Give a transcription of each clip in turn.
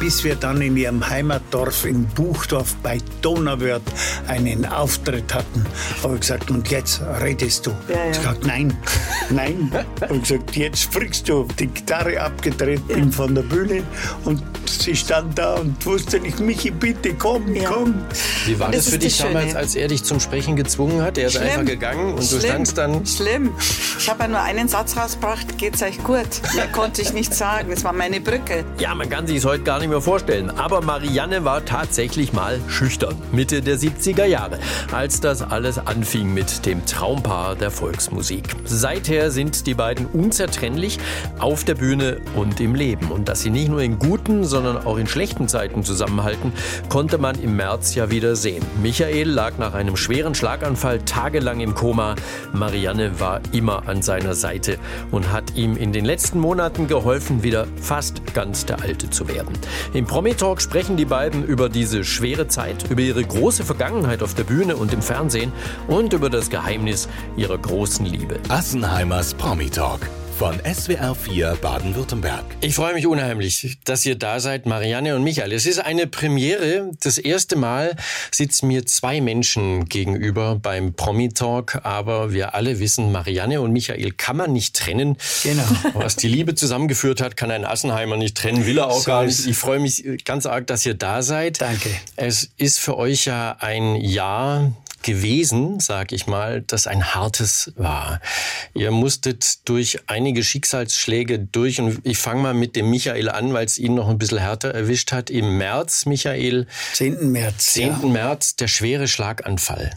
bis wir dann in ihrem Heimatdorf in Buchdorf bei Donauwörth einen Auftritt hatten. Habe ich gesagt, und jetzt redest du. Ja, ja. Ich gesagt, nein, nein. Habe ich gesagt, jetzt springst du. Die Gitarre abgedreht, ja. bin von der Bühne und sie stand da und wusste nicht, Michi, bitte komm, ja. komm. Wie war das, das für dich damals, als er dich zum Sprechen gezwungen hat? Er ist Schlimm. einfach gegangen und Schlimm. du standst dann. Schlimm. Ich habe ja nur einen Satz rausgebracht, geht's euch gut. Mehr konnte ich nicht sagen. Das war meine Brücke. Ja, man kann sich es heute gar nicht mehr vorstellen. Aber Marianne war tatsächlich mal schüchtern. Mitte der 70er Jahre, als das alles anfing mit dem Traumpaar der Volksmusik. Seither sind die beiden unzertrennlich auf der Bühne und im Leben. Und dass sie nicht nur in guten, sondern auch in schlechten Zeiten zusammenhalten, konnte man im März ja wieder sehen. Michael lag nach einem schweren Schlaganfall tagelang im Koma. Marianne war immer an seiner Seite und hat ihm in den letzten Monaten geholfen, wieder fast ganz der Alte zu werden. Im Promi-Talk sprechen die beiden über diese schwere Zeit, über ihre große Vergangenheit auf der Bühne und im Fernsehen und über das Geheimnis ihrer großen Liebe. Assenheimers Promi-Talk von SWR 4 Baden-Württemberg. Ich freue mich unheimlich, dass ihr da seid, Marianne und Michael. Es ist eine Premiere. Das erste Mal sitzen mir zwei Menschen gegenüber beim Promi-Talk, aber wir alle wissen, Marianne und Michael kann man nicht trennen. Genau. Was die Liebe zusammengeführt hat, kann ein Assenheimer nicht trennen, will er auch so gar nicht. Ich freue mich ganz arg, dass ihr da seid. Danke. Es ist für euch ja ein Jahr gewesen, sag ich mal, das ein hartes war. Ihr musstet durch einige Schicksalsschläge durch und ich fange mal mit dem Michael an, weil es ihn noch ein bisschen härter erwischt hat. Im März, Michael. 10. März. 10. Ja. März, der schwere Schlaganfall.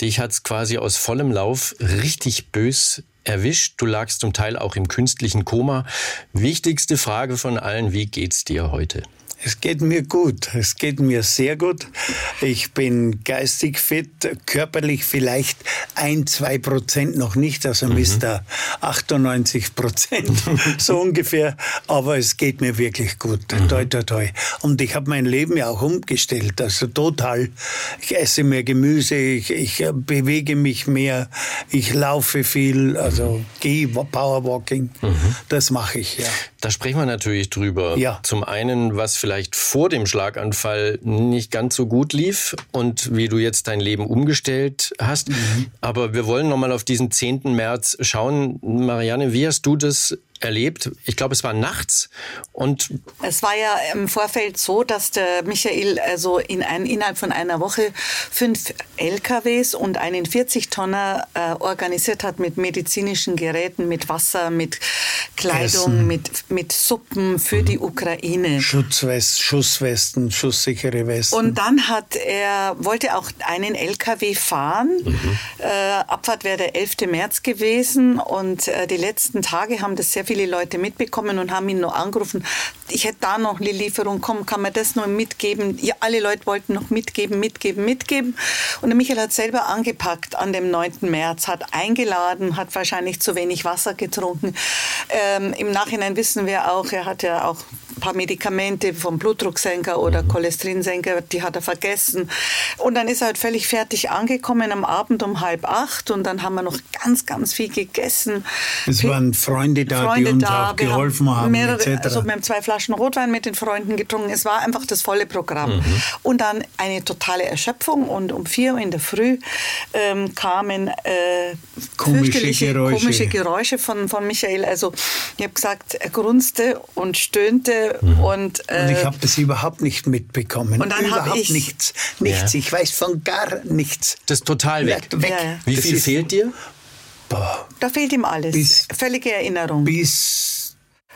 Dich hat's quasi aus vollem Lauf richtig bös erwischt. Du lagst zum Teil auch im künstlichen Koma. Wichtigste Frage von allen, wie geht's dir heute? Es geht mir gut. Es geht mir sehr gut. Ich bin geistig fit, körperlich vielleicht ein, zwei Prozent noch nicht, also mhm. Mr. 98 Prozent, so ungefähr. Aber es geht mir wirklich gut. Mhm. Toi, toi, toi. Und ich habe mein Leben ja auch umgestellt, also total. Ich esse mehr Gemüse, ich, ich bewege mich mehr, ich laufe viel, also mhm. gehe Powerwalking. Mhm. Das mache ich, ja. Da sprechen wir natürlich drüber. Ja. Zum einen, was vielleicht vor dem Schlaganfall nicht ganz so gut lief und wie du jetzt dein Leben umgestellt hast. Mhm. Aber wir wollen nochmal auf diesen 10. März schauen. Marianne, wie hast du das erlebt. Ich glaube, es war nachts und es war ja im Vorfeld so, dass der Michael also in ein, innerhalb von einer Woche fünf LKWs und einen 40-Tonner äh, organisiert hat mit medizinischen Geräten, mit Wasser, mit Kleidung, mit mit Suppen für mhm. die Ukraine. Schutzwest, Schusswesten, schusssichere Westen. Und dann hat er wollte auch einen LKW fahren. Mhm. Äh, Abfahrt wäre der 11. März gewesen und äh, die letzten Tage haben das sehr viele Leute mitbekommen und haben ihn noch angerufen. Ich hätte da noch eine Lieferung, komm, kann man das noch mitgeben? Ja, alle Leute wollten noch mitgeben, mitgeben, mitgeben. Und der Michael hat selber angepackt an dem 9. März, hat eingeladen, hat wahrscheinlich zu wenig Wasser getrunken. Ähm, Im Nachhinein wissen wir auch, er hat ja auch paar Medikamente vom Blutdrucksenker oder Cholesterinsenker, die hat er vergessen. Und dann ist er halt völlig fertig angekommen am Abend um halb acht und dann haben wir noch ganz, ganz viel gegessen. Es waren Freunde da, Freunde die uns da, auch geholfen haben, mehrere, etc. Also wir haben zwei Flaschen Rotwein mit den Freunden getrunken. Es war einfach das volle Programm. Mhm. Und dann eine totale Erschöpfung und um vier Uhr in der Früh ähm, kamen äh, komische, Geräusche. komische Geräusche von, von Michael. Also ich habe gesagt, er grunzte und stöhnte mhm. und, äh, und ich habe das überhaupt nicht mitbekommen. Und dann überhaupt ich, nichts, nichts. Ja. Ich weiß von gar nichts. Das ist total weg. weg. Ja. Wie das viel fehlt dir? Boah. Da fehlt ihm alles. Bis, Völlige Erinnerung. Bis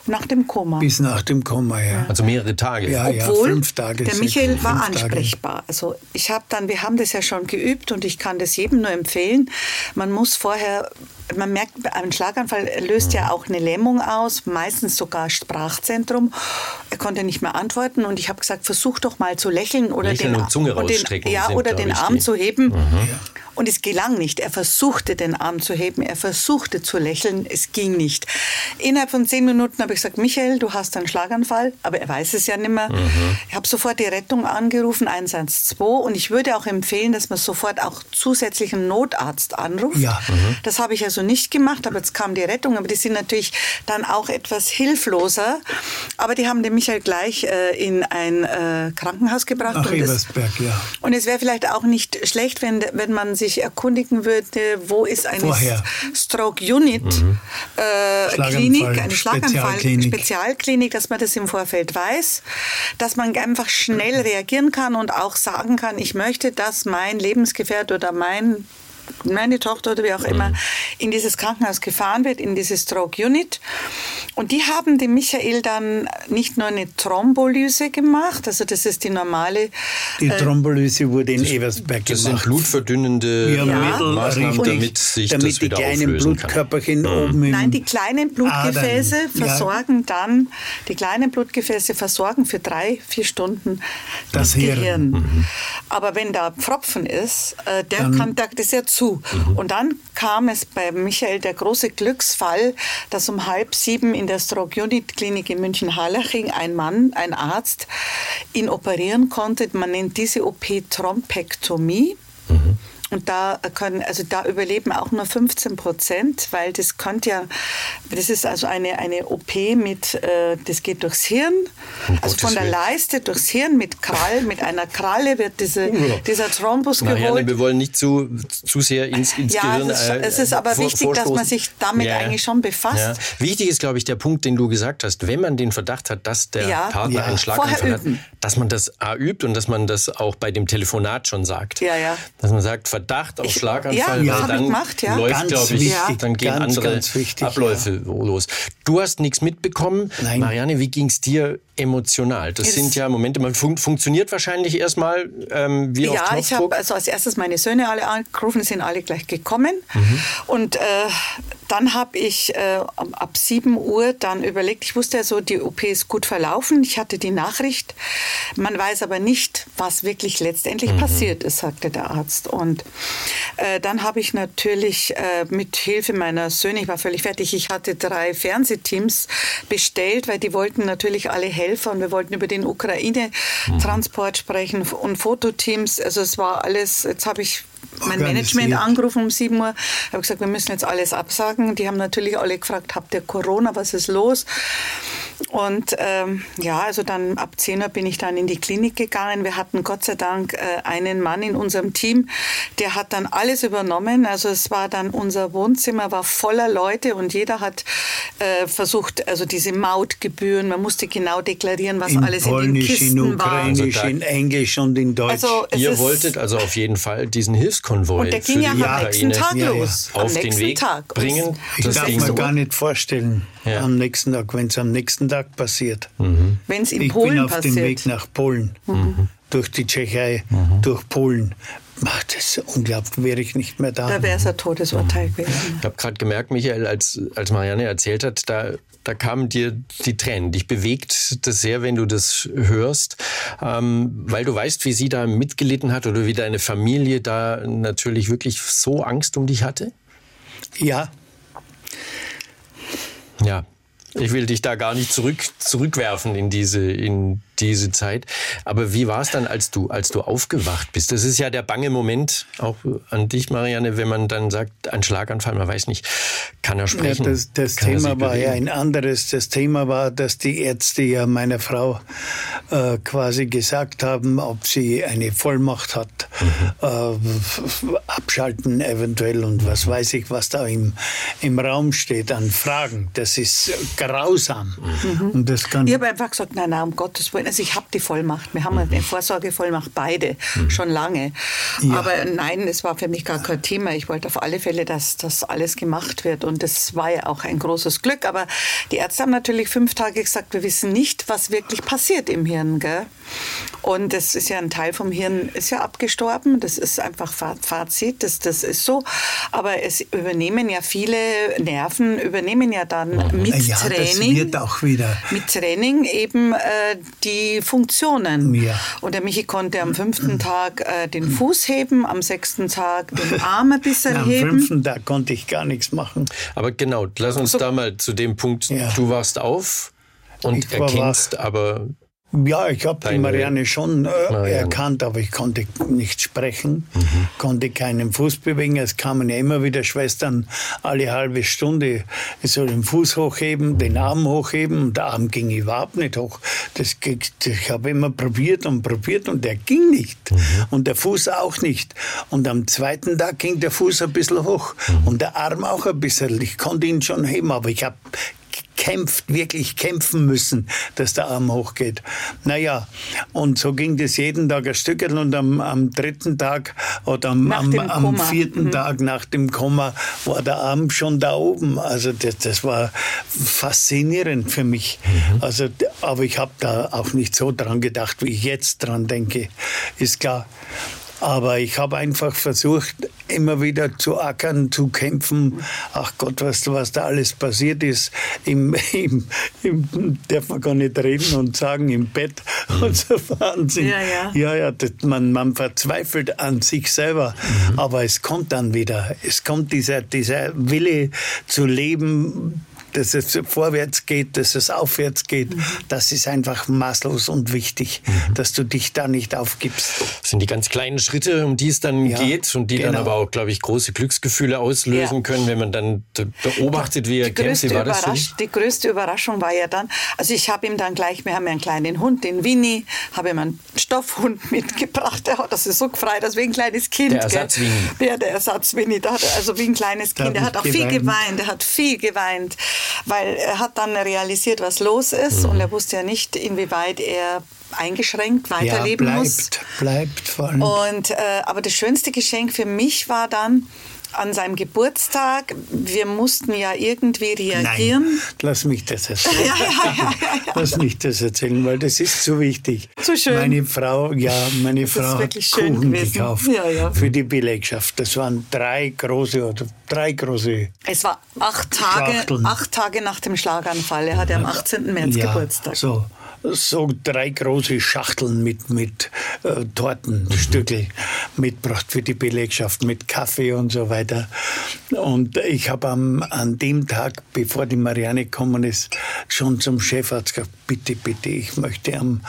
nach dem Koma. Bis nach dem Koma, ja. Also mehrere Tage. Ja, Obwohl ja, fünf Tage. Der Michael war ansprechbar. Tage. Also ich habe dann, wir haben das ja schon geübt und ich kann das jedem nur empfehlen. Man muss vorher man merkt, ein Schlaganfall löst ja auch eine Lähmung aus, meistens sogar Sprachzentrum. Er konnte nicht mehr antworten und ich habe gesagt, versuch doch mal zu lächeln oder lächeln den, und Zunge rausstrecken. Den, ja, oder den Arm zu heben. Mhm. Und es gelang nicht. Er versuchte, den Arm zu heben. Er versuchte zu lächeln. Es ging nicht. Innerhalb von zehn Minuten habe ich gesagt, Michael, du hast einen Schlaganfall. Aber er weiß es ja nicht mehr. Mhm. Ich habe sofort die Rettung angerufen, 112. Und ich würde auch empfehlen, dass man sofort auch zusätzlichen Notarzt anruft. Ja. Mhm. Das habe ich also nicht gemacht. Aber jetzt kam die Rettung. Aber die sind natürlich dann auch etwas hilfloser. Aber die haben den Michael gleich äh, in ein äh, Krankenhaus gebracht. Nach und es, Ebersberg, ja. und es wäre vielleicht auch nicht schlecht, wenn, wenn man sich erkundigen würde, wo ist eine Vorher. Stroke Unit äh, Schlaganfall, Klinik, eine Schlaganfall Spezialklinik. Spezialklinik, dass man das im Vorfeld weiß, dass man einfach schnell reagieren kann und auch sagen kann, ich möchte, dass mein Lebensgefährt oder mein meine Tochter oder wie auch immer in dieses Krankenhaus gefahren wird, in diese Stroke Unit. Und die haben dem Michael dann nicht nur eine Thrombolyse gemacht, also das ist die normale Die Thrombolyse wurde in Eversberg Das sind gemacht. blutverdünnende Ja, Mittel, Maßnahmen, damit sich damit das die wieder kleinen auflösen kann. Blutkörperchen oben im Nein, die kleinen Blutgefäße Adern, ja. versorgen dann, die kleinen Blutgefäße versorgen für drei, vier Stunden Das das, Hirn. Gehirn. Mhm. Aber wenn da Pfropfen ist, äh, der Dann- kann, das ist ja zu. Mhm. Und dann kam es bei Michael der große Glücksfall, dass um halb sieben in der Stroke Unit Klinik in München-Harlaching ein Mann, ein Arzt, ihn operieren konnte. Man nennt diese OP Thrombektomie. Mhm. Und da können, also da überleben auch nur 15 Prozent, weil das könnte ja, das ist also eine, eine OP mit, äh, das geht durchs Hirn, also Gottes von der Willen. Leiste durchs Hirn mit Krall, mit einer Kralle wird diese, dieser Thrombus Marianne, geholt. wir wollen nicht zu, zu sehr ins, ins Ja, Gehirn. es ist- äh, es ist aber vor- wichtig, dass man sich damit eigentlich schon befasst. Wichtig ist, glaube ich, der Punkt, den du gesagt hast. Wenn man den Verdacht hat, dass der Ja. Partner Ja. einen Schlaganfall hat, dass man das A übt und dass man das auch bei dem Telefonat schon sagt. Ja, ja. Dass man sagt, Verdacht auf Ich- Schlaganfall, ja, weil dann gemacht, ja. läuft, glaube ich, wichtig, dann gehen ganz, andere ganz wichtig, Abläufe los. Du hast nichts mitbekommen. Nein. Marianne, wie ging es dir emotional? Das Es- sind ja Momente, man fun funktioniert wahrscheinlich erstmal ähm, wie auf Ja, ich habe Knopfdruck. also als erstes meine Söhne alle angerufen, sind alle gleich gekommen. Mhm. Und äh, dann habe ich äh, ab 7 Uhr dann überlegt, ich wusste ja so, die OP ist gut verlaufen. Ich hatte die Nachricht. Man weiß aber nicht, was wirklich letztendlich passiert ist, sagte der Arzt. Und äh, dann habe ich natürlich äh, mit Hilfe meiner Söhne, ich war völlig fertig, ich hatte drei Fernsehteams bestellt, weil die wollten natürlich alle Helfer und wir wollten über den Ukraine-Transport sprechen und Fototeams. Also es war alles, jetzt habe ich mein. Management angerufen um 7 Uhr, habe gesagt, wir müssen jetzt alles absagen. Die haben natürlich alle gefragt, habt ihr Corona, was ist los? Und ähm, ja, also dann ab 10 Uhr bin ich dann in die Klinik gegangen. Wir hatten Gott sei Dank äh, einen Mann in unserem Team, der hat dann alles übernommen. Also es war dann unser Wohnzimmer war voller Leute und jeder hat äh, versucht, also diese Mautgebühren, man musste genau deklarieren, was in alles in den Polnisch, in Kisten war. Ukrainisch, Also in Englisch und in Deutsch. Also Ihr ist- wolltet also auf jeden Fall diesen Hilfskonvoi und der für ging ja am nächsten Tag Ja, ja. los. auf am den nächsten Weg Tag. bringen. Ich Das darf mir so. gar nicht vorstellen, Ja. am nächsten Tag, wenn es am nächsten Tag passiert. Wenn es in ich Polen bin auf passiert. dem Weg nach Polen, durch die Tschechei, durch Polen. Ach, das ist unglaublich, wäre ich nicht mehr da. Da wäre es ein Todesurteil gewesen. Ich habe gerade gemerkt, Michael, als, als Marianne erzählt hat, da, da kamen dir die Tränen. Dich bewegt das sehr, wenn du das hörst, ähm, weil du weißt, wie sie da mitgelitten hat oder wie deine Familie da natürlich wirklich so Angst um dich hatte. Ja, Ja, ich will dich da gar nicht zurück, zurückwerfen in diese, in diese Zeit. Aber wie war es dann, als du, als du aufgewacht bist? Das ist ja der bange Moment, auch an dich, Marianne, wenn man dann sagt, ein Schlaganfall, man weiß nicht, kann er Ja, sprechen? das das er Thema war ja ein anderes. Das Thema war, dass die Ärzte ja meiner Frau äh, quasi gesagt haben, ob sie eine Vollmacht hat, Mhm. äh, abschalten eventuell und was weiß ich, was da im, im Raum steht an Fragen. Das ist grausam. Mhm. Und das kann Ich habe einfach gesagt, nein, nein, um Gottes Willen. Also ich habe die Vollmacht. Wir haben eine Vorsorgevollmacht beide, schon lange. Ja. Aber nein, es war für mich gar kein Thema. Ich wollte auf alle Fälle, dass das alles gemacht wird. Und das war ja auch ein großes Glück. Aber die Ärzte haben natürlich fünf Tage gesagt, wir wissen nicht, was wirklich passiert im Hirn. Gell? Und das ist ja ein Teil vom Hirn, ist ja abgestorben. Das ist einfach Fa- Fazit. Das, das ist so. Aber es übernehmen ja viele Nerven, übernehmen ja dann mit ja, das Training wird auch wieder. mit Training eben äh, die Funktionen. Ja. Und der Michi konnte am fünften Tag äh, den Fuß heben, am sechsten Tag den Arm ein bisschen Am heben. fünften Tag konnte ich gar nichts machen. Aber genau, lass uns da mal zu dem Punkt, Ja. du wachst auf und erkennst aber Ja, ich habe die Marianne schon äh, Marianne. erkannt, aber ich konnte nicht sprechen, mhm. konnte keinen Fuß bewegen. Es kamen ja immer wieder Schwestern alle halbe Stunde. Ich soll den Fuß hochheben, den Arm hochheben. Und der Arm ging überhaupt nicht hoch. Das, ich habe immer probiert und probiert und der ging nicht. Mhm. Und der Fuß auch nicht. Und am zweiten Tag ging der Fuß ein bisschen hoch mhm. und der Arm auch ein bisschen. Ich konnte ihn schon heben, aber ich habe kämpft, wirklich kämpfen müssen, dass der Arm hochgeht. Naja, und so ging das jeden Tag ein Stückchen und am, am dritten Tag oder am, am, am vierten mhm. Tag nach dem Komma war der Arm schon da oben. Also das, das war faszinierend für mich. Mhm. Also, aber ich habe da auch nicht so dran gedacht, wie ich jetzt dran denke, ist klar. Aber ich habe einfach versucht, immer wieder zu ackern, zu kämpfen. Ach Gott, du, was da alles passiert ist? Im, im, im darf man gar nicht reden und sagen, im Bett. Mhm. Und so Wahnsinn. Ja, ja. ja, ja das, man, man verzweifelt an sich selber. Mhm. Aber es kommt dann wieder. Es kommt dieser, dieser Wille zu leben, dass es vorwärts geht, dass es aufwärts geht, mhm. das ist einfach maßlos und wichtig, mhm. dass du dich da nicht aufgibst. Das sind die ganz kleinen Schritte, um die es dann ja, geht und die genau. dann aber auch, glaube ich, große Glücksgefühle auslösen ja. können, wenn man dann beobachtet, wie er kämpft. War das für Die größte Überraschung war ja dann, also ich habe ihm dann gleich, wir haben ja einen kleinen Hund, den Winnie, habe ihm einen Stoffhund mitgebracht, der hat das ist so gefreut, als wie ein kleines Kind. Der Ersatz Winnie. Der, der Ersatz Winnie, also wie ein kleines Kind, der hat auch geweint. viel geweint, der hat viel geweint weil er hat dann realisiert, was los ist mhm. und er wusste ja nicht, inwieweit er eingeschränkt weiterleben ja, bleibt, muss. Bleibt vor allem. Und, äh, aber das schönste Geschenk für mich war dann, an seinem Geburtstag. Wir mussten ja irgendwie reagieren. Nein, lass mich das erzählen. ja, ja, ja, lass mich das erzählen, weil das ist zu wichtig. Zu schön. Meine Frau, ja, meine das Frau hat Kuchen gewesen. gekauft für die Belegschaft. Das waren drei große oder drei große. Es war acht Tage, acht Tage nach dem Schlaganfall. Er hatte am 18. März Geburtstag. So so drei große Schachteln mit, mit äh, Tortenstückel mitgebracht für die Belegschaft, mit Kaffee und so weiter. Und ich habe an dem Tag, bevor die Marianne gekommen ist, schon zum Chefarzt gesagt, bitte, bitte, ich möchte am,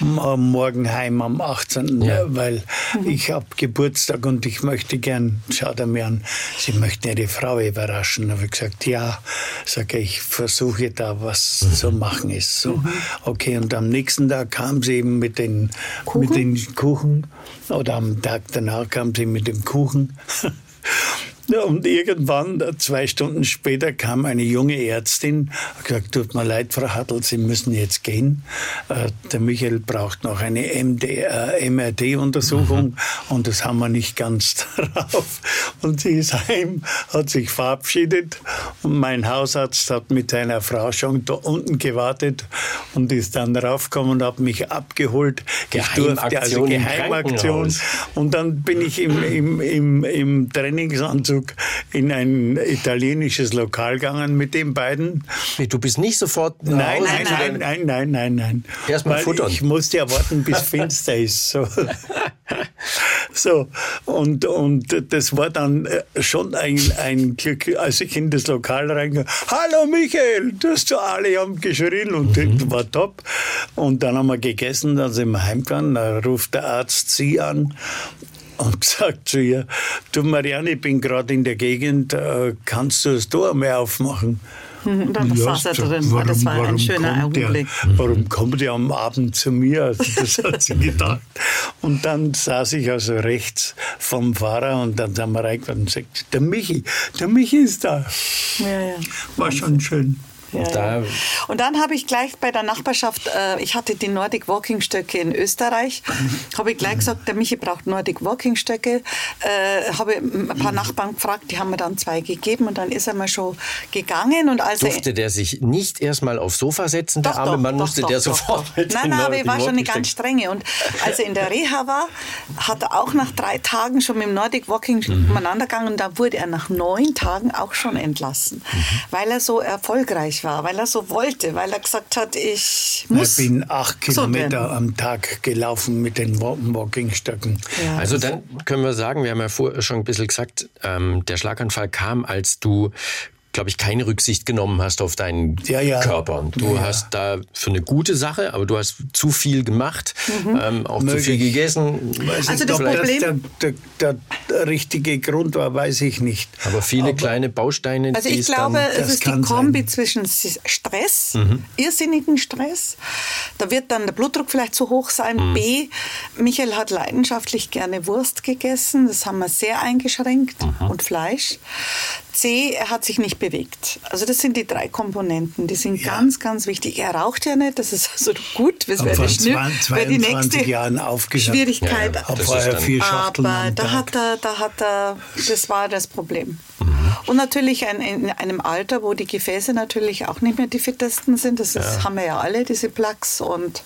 am Morgen heim am 18., ja. weil mhm. ich habe Geburtstag und ich möchte gern, schaut er mir an, Sie möchten Ihre Frau überraschen. Da habe ich gesagt, ja, sage ich, versuche da was mhm. zu machen ist. So, mhm. Und am nächsten Tag kam sie eben mit den Kuchen, mit den Kuchen oder am Tag danach kam sie mit dem Kuchen. Und irgendwann, zwei Stunden später, kam eine junge Ärztin, hat gesagt, tut mir leid, Frau Hartl, Sie müssen jetzt gehen. Äh, der Michael braucht noch eine MD, äh, MRT-Untersuchung mhm. und das haben wir nicht ganz drauf. Und sie ist heim, hat sich verabschiedet und mein Hausarzt hat mit seiner Frau schon da unten gewartet und ist dann raufgekommen und hat mich abgeholt. Ich durfte also Geheimaktion. Und dann bin ich im, im, im, im Trainingsanzug Anzug in ein italienisches Lokal gegangen mit den beiden. Du bist nicht sofort. Nein, nein, nein, nein, nein, nein, nein. Erstmal futtern. Ich musste ja warten, bis finster ist. So. so. Und, und das war dann äh, schon ein, ein Glück, als ich in das Lokal reinkam. Hallo Michael, das du alle haben geschrien und mhm. das war top. Und dann haben wir gegessen, dann sind wir heimgegangen, da ruft der Arzt sie an und sagt zu ihr, du Marianne, ich bin gerade in der Gegend, äh, kannst du das Tor mal aufmachen? Und dann ja, saß er drin. Warum, das war ein schöner Augenblick. Der, warum kommt er am Abend zu mir? Also das hat sie gedacht. Und dann saß ich also rechts vom Fahrer und dann sind wir reingekommen und sagt, der Michi, der Michi ist da. Ja, ja. War schon schön. Ja, da ja. Und dann habe ich gleich bei der Nachbarschaft, äh, ich hatte die Nordic Walking Stöcke in Österreich, habe ich gleich gesagt, der Michi braucht Nordic Walking Stöcke. Äh, habe ein paar Nachbarn gefragt, die haben mir dann zwei gegeben und dann ist er mal schon gegangen. Und als Durfte der sich nicht erstmal aufs Sofa setzen, der doch, arme Mann, musste doch, der doch, sofort doch. Nein, nein, aber ich war schon eine ganz strenge. Und als er in der Reha war, hat er auch nach drei Tagen schon mit dem Nordic Walking mhm. umeinander gegangen und da wurde er nach neun Tagen auch schon entlassen, mhm. weil er so erfolgreich war war, weil er so wollte, weil er gesagt hat, ich muss. Ich bin acht Kilometer so am Tag gelaufen mit den Walkingstöcken. Ja, also dann können wir sagen, wir haben ja vorher schon ein bisschen gesagt, ähm, der Schlaganfall kam, als du glaube ich, keine Rücksicht genommen hast auf deinen Ja, ja. Körper. Du Ja. hast da für eine gute Sache, aber du hast zu viel gemacht, ähm, auch zu Möglich. viel gegessen. Weiß Also das ob Problem- der, der, der richtige Grund war, weiß ich nicht. Aber viele kleine Bausteine, Also die ich glaube, dann, es ist die Kombi sein. zwischen Stress, Mhm. irrsinnigen Stress. Da wird dann der Blutdruck vielleicht zu hoch sein. Mhm. B, Michael hat leidenschaftlich gerne Wurst gegessen. Das haben wir sehr eingeschränkt. Mhm. Und Fleisch. C, er hat sich nicht bewegt. Also das sind die drei Komponenten. Die sind Ja. ganz, ganz wichtig. Er raucht ja nicht. Das ist also gut. Das wäre vor die, Schnür- 20, wäre die 22 nächste Jahren. Schwierigkeit. Ja, ja. Hab Das vorher ist dann- vier Schachteln Aber am da Tag. hat er, da hat er, das war das Problem. Mhm. Und natürlich ein, in einem Alter, wo die Gefäße natürlich auch nicht mehr die fittesten sind. Das ist, haben wir ja alle, diese Plaques. Und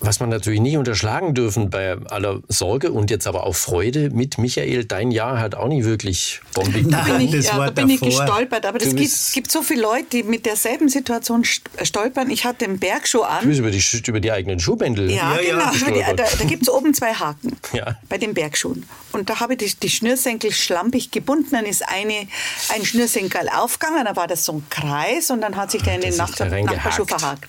was man natürlich nie unterschlagen dürfen bei aller Sorge und jetzt aber auch Freude mit Michael, dein Jahr hat auch nicht wirklich bombig Nein. bin ich, das ja, war da bin ich gestolpert. Aber es Du gibt, gibt so viele Leute, die mit derselben Situation st- stolpern. Ich hatte den Bergschuh Du an. bist über die, über die eigenen Schuhbändel. Ja, Ja, genau. gestolpert. da da gibt es oben zwei Haken Ja. bei den Bergschuhen. Und da habe ich die, die Schnürsenkel schlampig gebunden. Dann ist eine, ein Schnürsenkel aufgegangen, dann war das so ein Kreis und dann hat sich der in den Nach Nachbarschuh verhakt.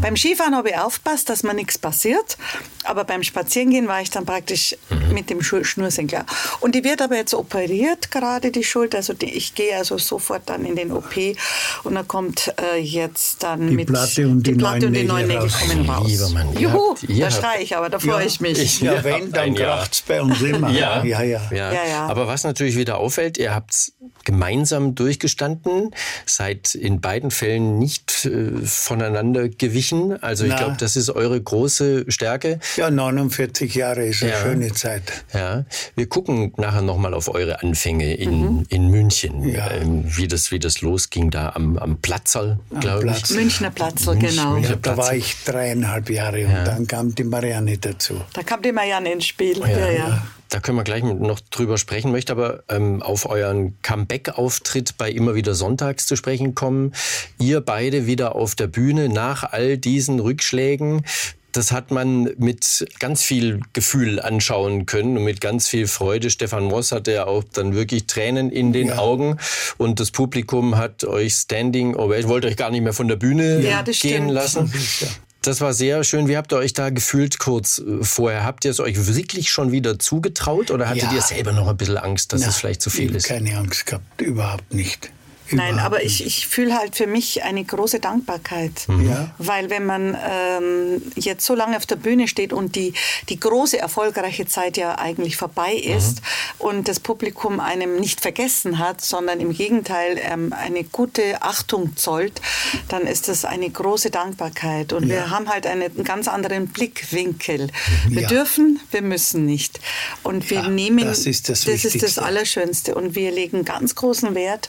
Beim Skifahren habe ich aufgepasst, dass mir nichts passiert. Aber beim Spazierengehen war ich dann praktisch Mhm. mit dem Schu- Schnürsenkel. Und die wird aber jetzt operiert, gerade die Schulter. Also die, ich gehe also sofort dann in den OP und da kommt äh, jetzt dann Die mit Platte und die Platte neuen und die neuen Nägel kommen raus. Lieber Mann, Juhu, habt- da schreie ich aber, da freue ich mich. Ich- Ja, wenn, dann Jahr. kracht's bei uns immer. Ja. ja, ja. Ja. Ja, ja. Aber was natürlich wieder auffällt, ihr habt gemeinsam durchgestanden, seid in beiden Fällen nicht äh, voneinander gewichen. Also ich glaube, das ist eure große Stärke. Ja, 49 Jahre ist eine Ja. schöne Zeit. Ja, wir gucken nachher nochmal auf eure Anfänge in, in München, Mhm. Ja. ähm, wie, das, wie das losging da am, am Platzerl, glaube ich. Platz. Münchner Platzl, genau. Münchner Ja, da war ich dreieinhalb Jahre und dann kam die Marianne dazu. Da kam die Marianne ins Spiel. Ja, ja. Da können wir gleich noch drüber sprechen, möchte aber ähm, auf euren Comeback-Auftritt bei immer wieder Sonntags zu sprechen kommen. Ihr beide wieder auf der Bühne nach all diesen Rückschlägen. Das hat man mit ganz viel Gefühl anschauen können und mit ganz viel Freude. Stefan Moss hatte ja auch dann wirklich Tränen in den Augen und das Publikum hat euch Standing Ovation, wollte euch gar nicht mehr von der Bühne Ja, gehen stimmt. lassen. Das war sehr schön. Wie habt ihr euch da gefühlt kurz äh, vorher? Habt ihr es euch wirklich schon wieder zugetraut oder hattet Ja. ihr selber noch ein bisschen Angst, dass Na, es vielleicht zu viel ich ist? Keine Angst gehabt, überhaupt nicht. Nein, aber ich, ich fühle halt für mich eine große Dankbarkeit. Ja. Weil wenn man ähm, jetzt so lange auf der Bühne steht und die, die große erfolgreiche Zeit ja eigentlich vorbei ist und das Publikum einem nicht vergessen hat, sondern im Gegenteil ähm, eine gute Achtung zollt, dann ist das eine große Dankbarkeit. Und wir haben halt einen, ganz anderen Blickwinkel. Wir Ja. dürfen, wir müssen nicht. Und wir Ja, nehmen, das ist das das, ist das. Allerschönste. Und wir legen ganz großen Wert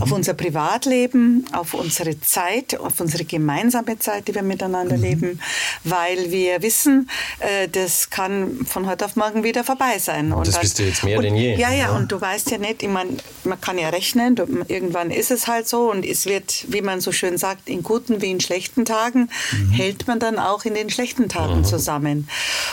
auf unser Privatleben, auf unsere Zeit, auf unsere gemeinsame Zeit, die wir miteinander leben, weil wir wissen, äh, das kann von heute auf morgen wieder vorbei sein. Und Das wisst ihr jetzt mehr und, denn je. Ja, ja, und du weißt ja nicht, ich mein, man kann ja rechnen, du, irgendwann ist es halt so und es wird, wie man so schön sagt, in guten wie in schlechten Tagen hält man dann auch in den schlechten Tagen zusammen.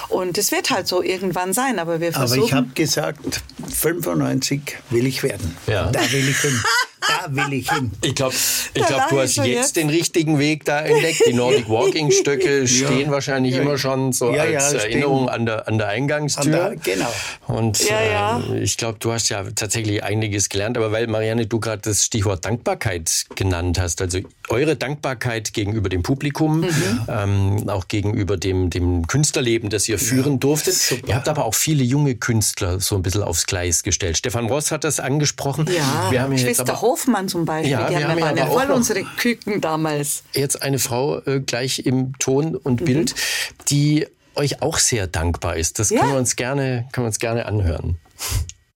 Und es wird halt so irgendwann sein, aber wir Aber versuchen... ich habe gesagt, 95 will ich werden. Ja. Da will ich hin. Da will ich hin. Ich glaube, ich glaub, du hast ich jetzt, jetzt. den richtigen Weg da entdeckt. Die Nordic Walking Stöcke stehen wahrscheinlich immer schon so Ja, ja, als. Erinnerung an der, an der Eingangstür. An der- genau. Und Ja, ja. Äh, ich glaube, du hast ja tatsächlich einiges gelernt. Aber weil, Marianne, du gerade das Stichwort Dankbarkeit genannt hast, also eure Dankbarkeit gegenüber dem Publikum, Mhm. ähm, auch gegenüber dem, dem Künstlerleben, das ihr führen durftet. super. Ihr habt aber auch viele junge Künstler so ein bisschen aufs Gleis gestellt. Stefan Ross hat das angesprochen. Ja, wir haben hier jetzt aber Hofmann zum Beispiel, Ja, die wir haben ja waren voll unsere Küken damals. jetzt eine Frau äh, gleich im Ton und Bild, die euch auch sehr dankbar ist. Das Ja. können wir uns gerne, können wir uns gerne anhören.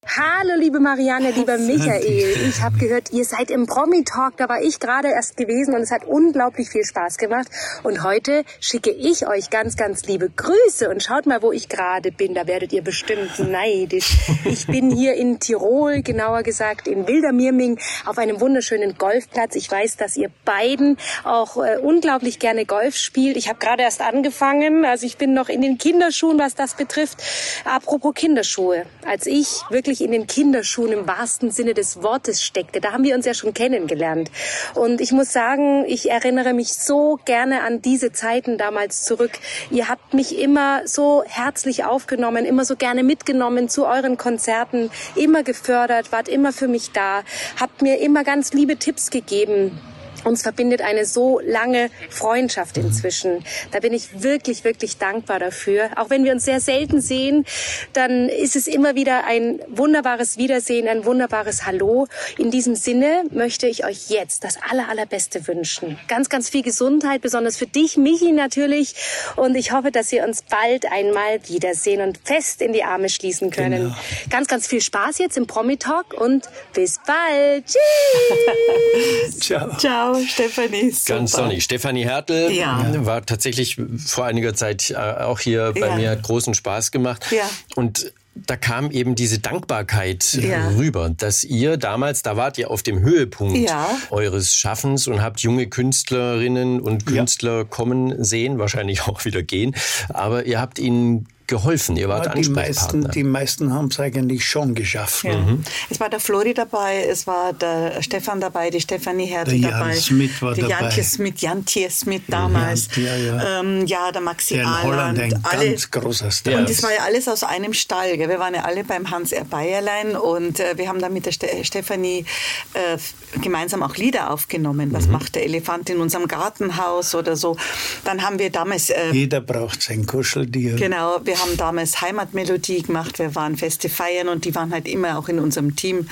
Hallo, liebe Marianne, lieber Michael. Ich habe gehört, ihr seid im Promi-Talk. Da war ich gerade erst gewesen und es hat unglaublich viel Spaß gemacht. Und heute schicke ich euch ganz, ganz liebe Grüße. Und schaut mal, wo ich gerade bin. Da werdet ihr bestimmt neidisch. Ich bin hier in Tirol, genauer gesagt in Wildermirming, auf einem wunderschönen Golfplatz. Ich weiß, dass ihr beiden auch äh, unglaublich gerne Golf spielt. Ich habe gerade erst angefangen. Also ich bin noch in den Kinderschuhen, was das betrifft. Apropos Kinderschuhe. Als ich wirklich wirklich in den Kinderschuhen im wahrsten Sinne des Wortes steckte. Da haben wir uns ja schon kennengelernt. Und ich muss sagen, ich erinnere mich so gerne an diese Zeiten damals zurück. Ihr habt mich immer so herzlich aufgenommen, immer so gerne mitgenommen zu euren Konzerten, immer gefördert, wart immer für mich da, habt mir immer ganz liebe Tipps gegeben uns verbindet eine so lange Freundschaft inzwischen. Da bin ich wirklich, wirklich dankbar dafür. Auch wenn wir uns sehr selten sehen, dann ist es immer wieder ein wunderbares Wiedersehen, ein wunderbares Hallo. In diesem Sinne möchte ich euch jetzt das aller, allerbeste wünschen. Ganz, ganz viel Gesundheit, besonders für dich, Michi natürlich. Und ich hoffe, dass wir uns bald einmal wiedersehen und fest in die Arme schließen können. Genau. Ganz, ganz viel Spaß jetzt im Promi-Talk und bis bald. Tschüss. Ciao. Ciao. Stefanie. Super. Ganz sonnig. Stefanie Hertel ja. war tatsächlich vor einiger Zeit äh, auch hier bei ja. mir, hat großen Spaß gemacht. Ja. Und da kam eben diese Dankbarkeit ja. rüber, dass ihr damals, da wart ihr auf dem Höhepunkt ja. eures Schaffens und habt junge Künstlerinnen und Künstler ja. kommen sehen, wahrscheinlich auch wieder gehen, aber ihr habt ihnen geholfen. Ihr wart ja, die meisten, die meisten haben es eigentlich schon geschafft. Ja. Mhm. Es war der Flori dabei, es war der Stefan dabei, die Stefanie Hertel der dabei. Smith war die dabei. Jantje Smith, Jantje Smith damals. Ja, ja. Ähm, ja der Maxi der in Holland ein alle. ganz großer Star. Und das war ja alles aus einem Stall. Gell? Wir waren ja alle beim Hans R. Bayerlein und äh, wir haben dann mit der Ste Stefanie äh, gemeinsam auch Lieder aufgenommen. Was mhm. macht der Elefant in unserem Gartenhaus oder so. Dann haben wir damals... Äh, Jeder braucht sein Kuscheltier. Genau, wir wir haben damals Heimatmelodie gemacht, wir waren feste feiern und die waren halt immer auch in unserem Team.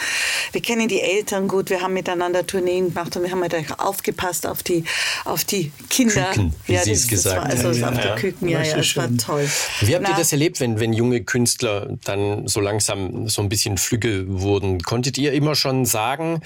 Wir kennen die Eltern gut, wir haben miteinander Tourneen gemacht und wir haben halt auch aufgepasst auf die, auf die Kinder. Küken, wie ja, Sie es gesagt haben. Also ja, auf ja. die Küken, ja, ja, das war toll. Wie habt Na, ihr das erlebt, wenn, wenn junge Künstler dann so langsam so ein bisschen flügge wurden? Konntet ihr immer schon sagen,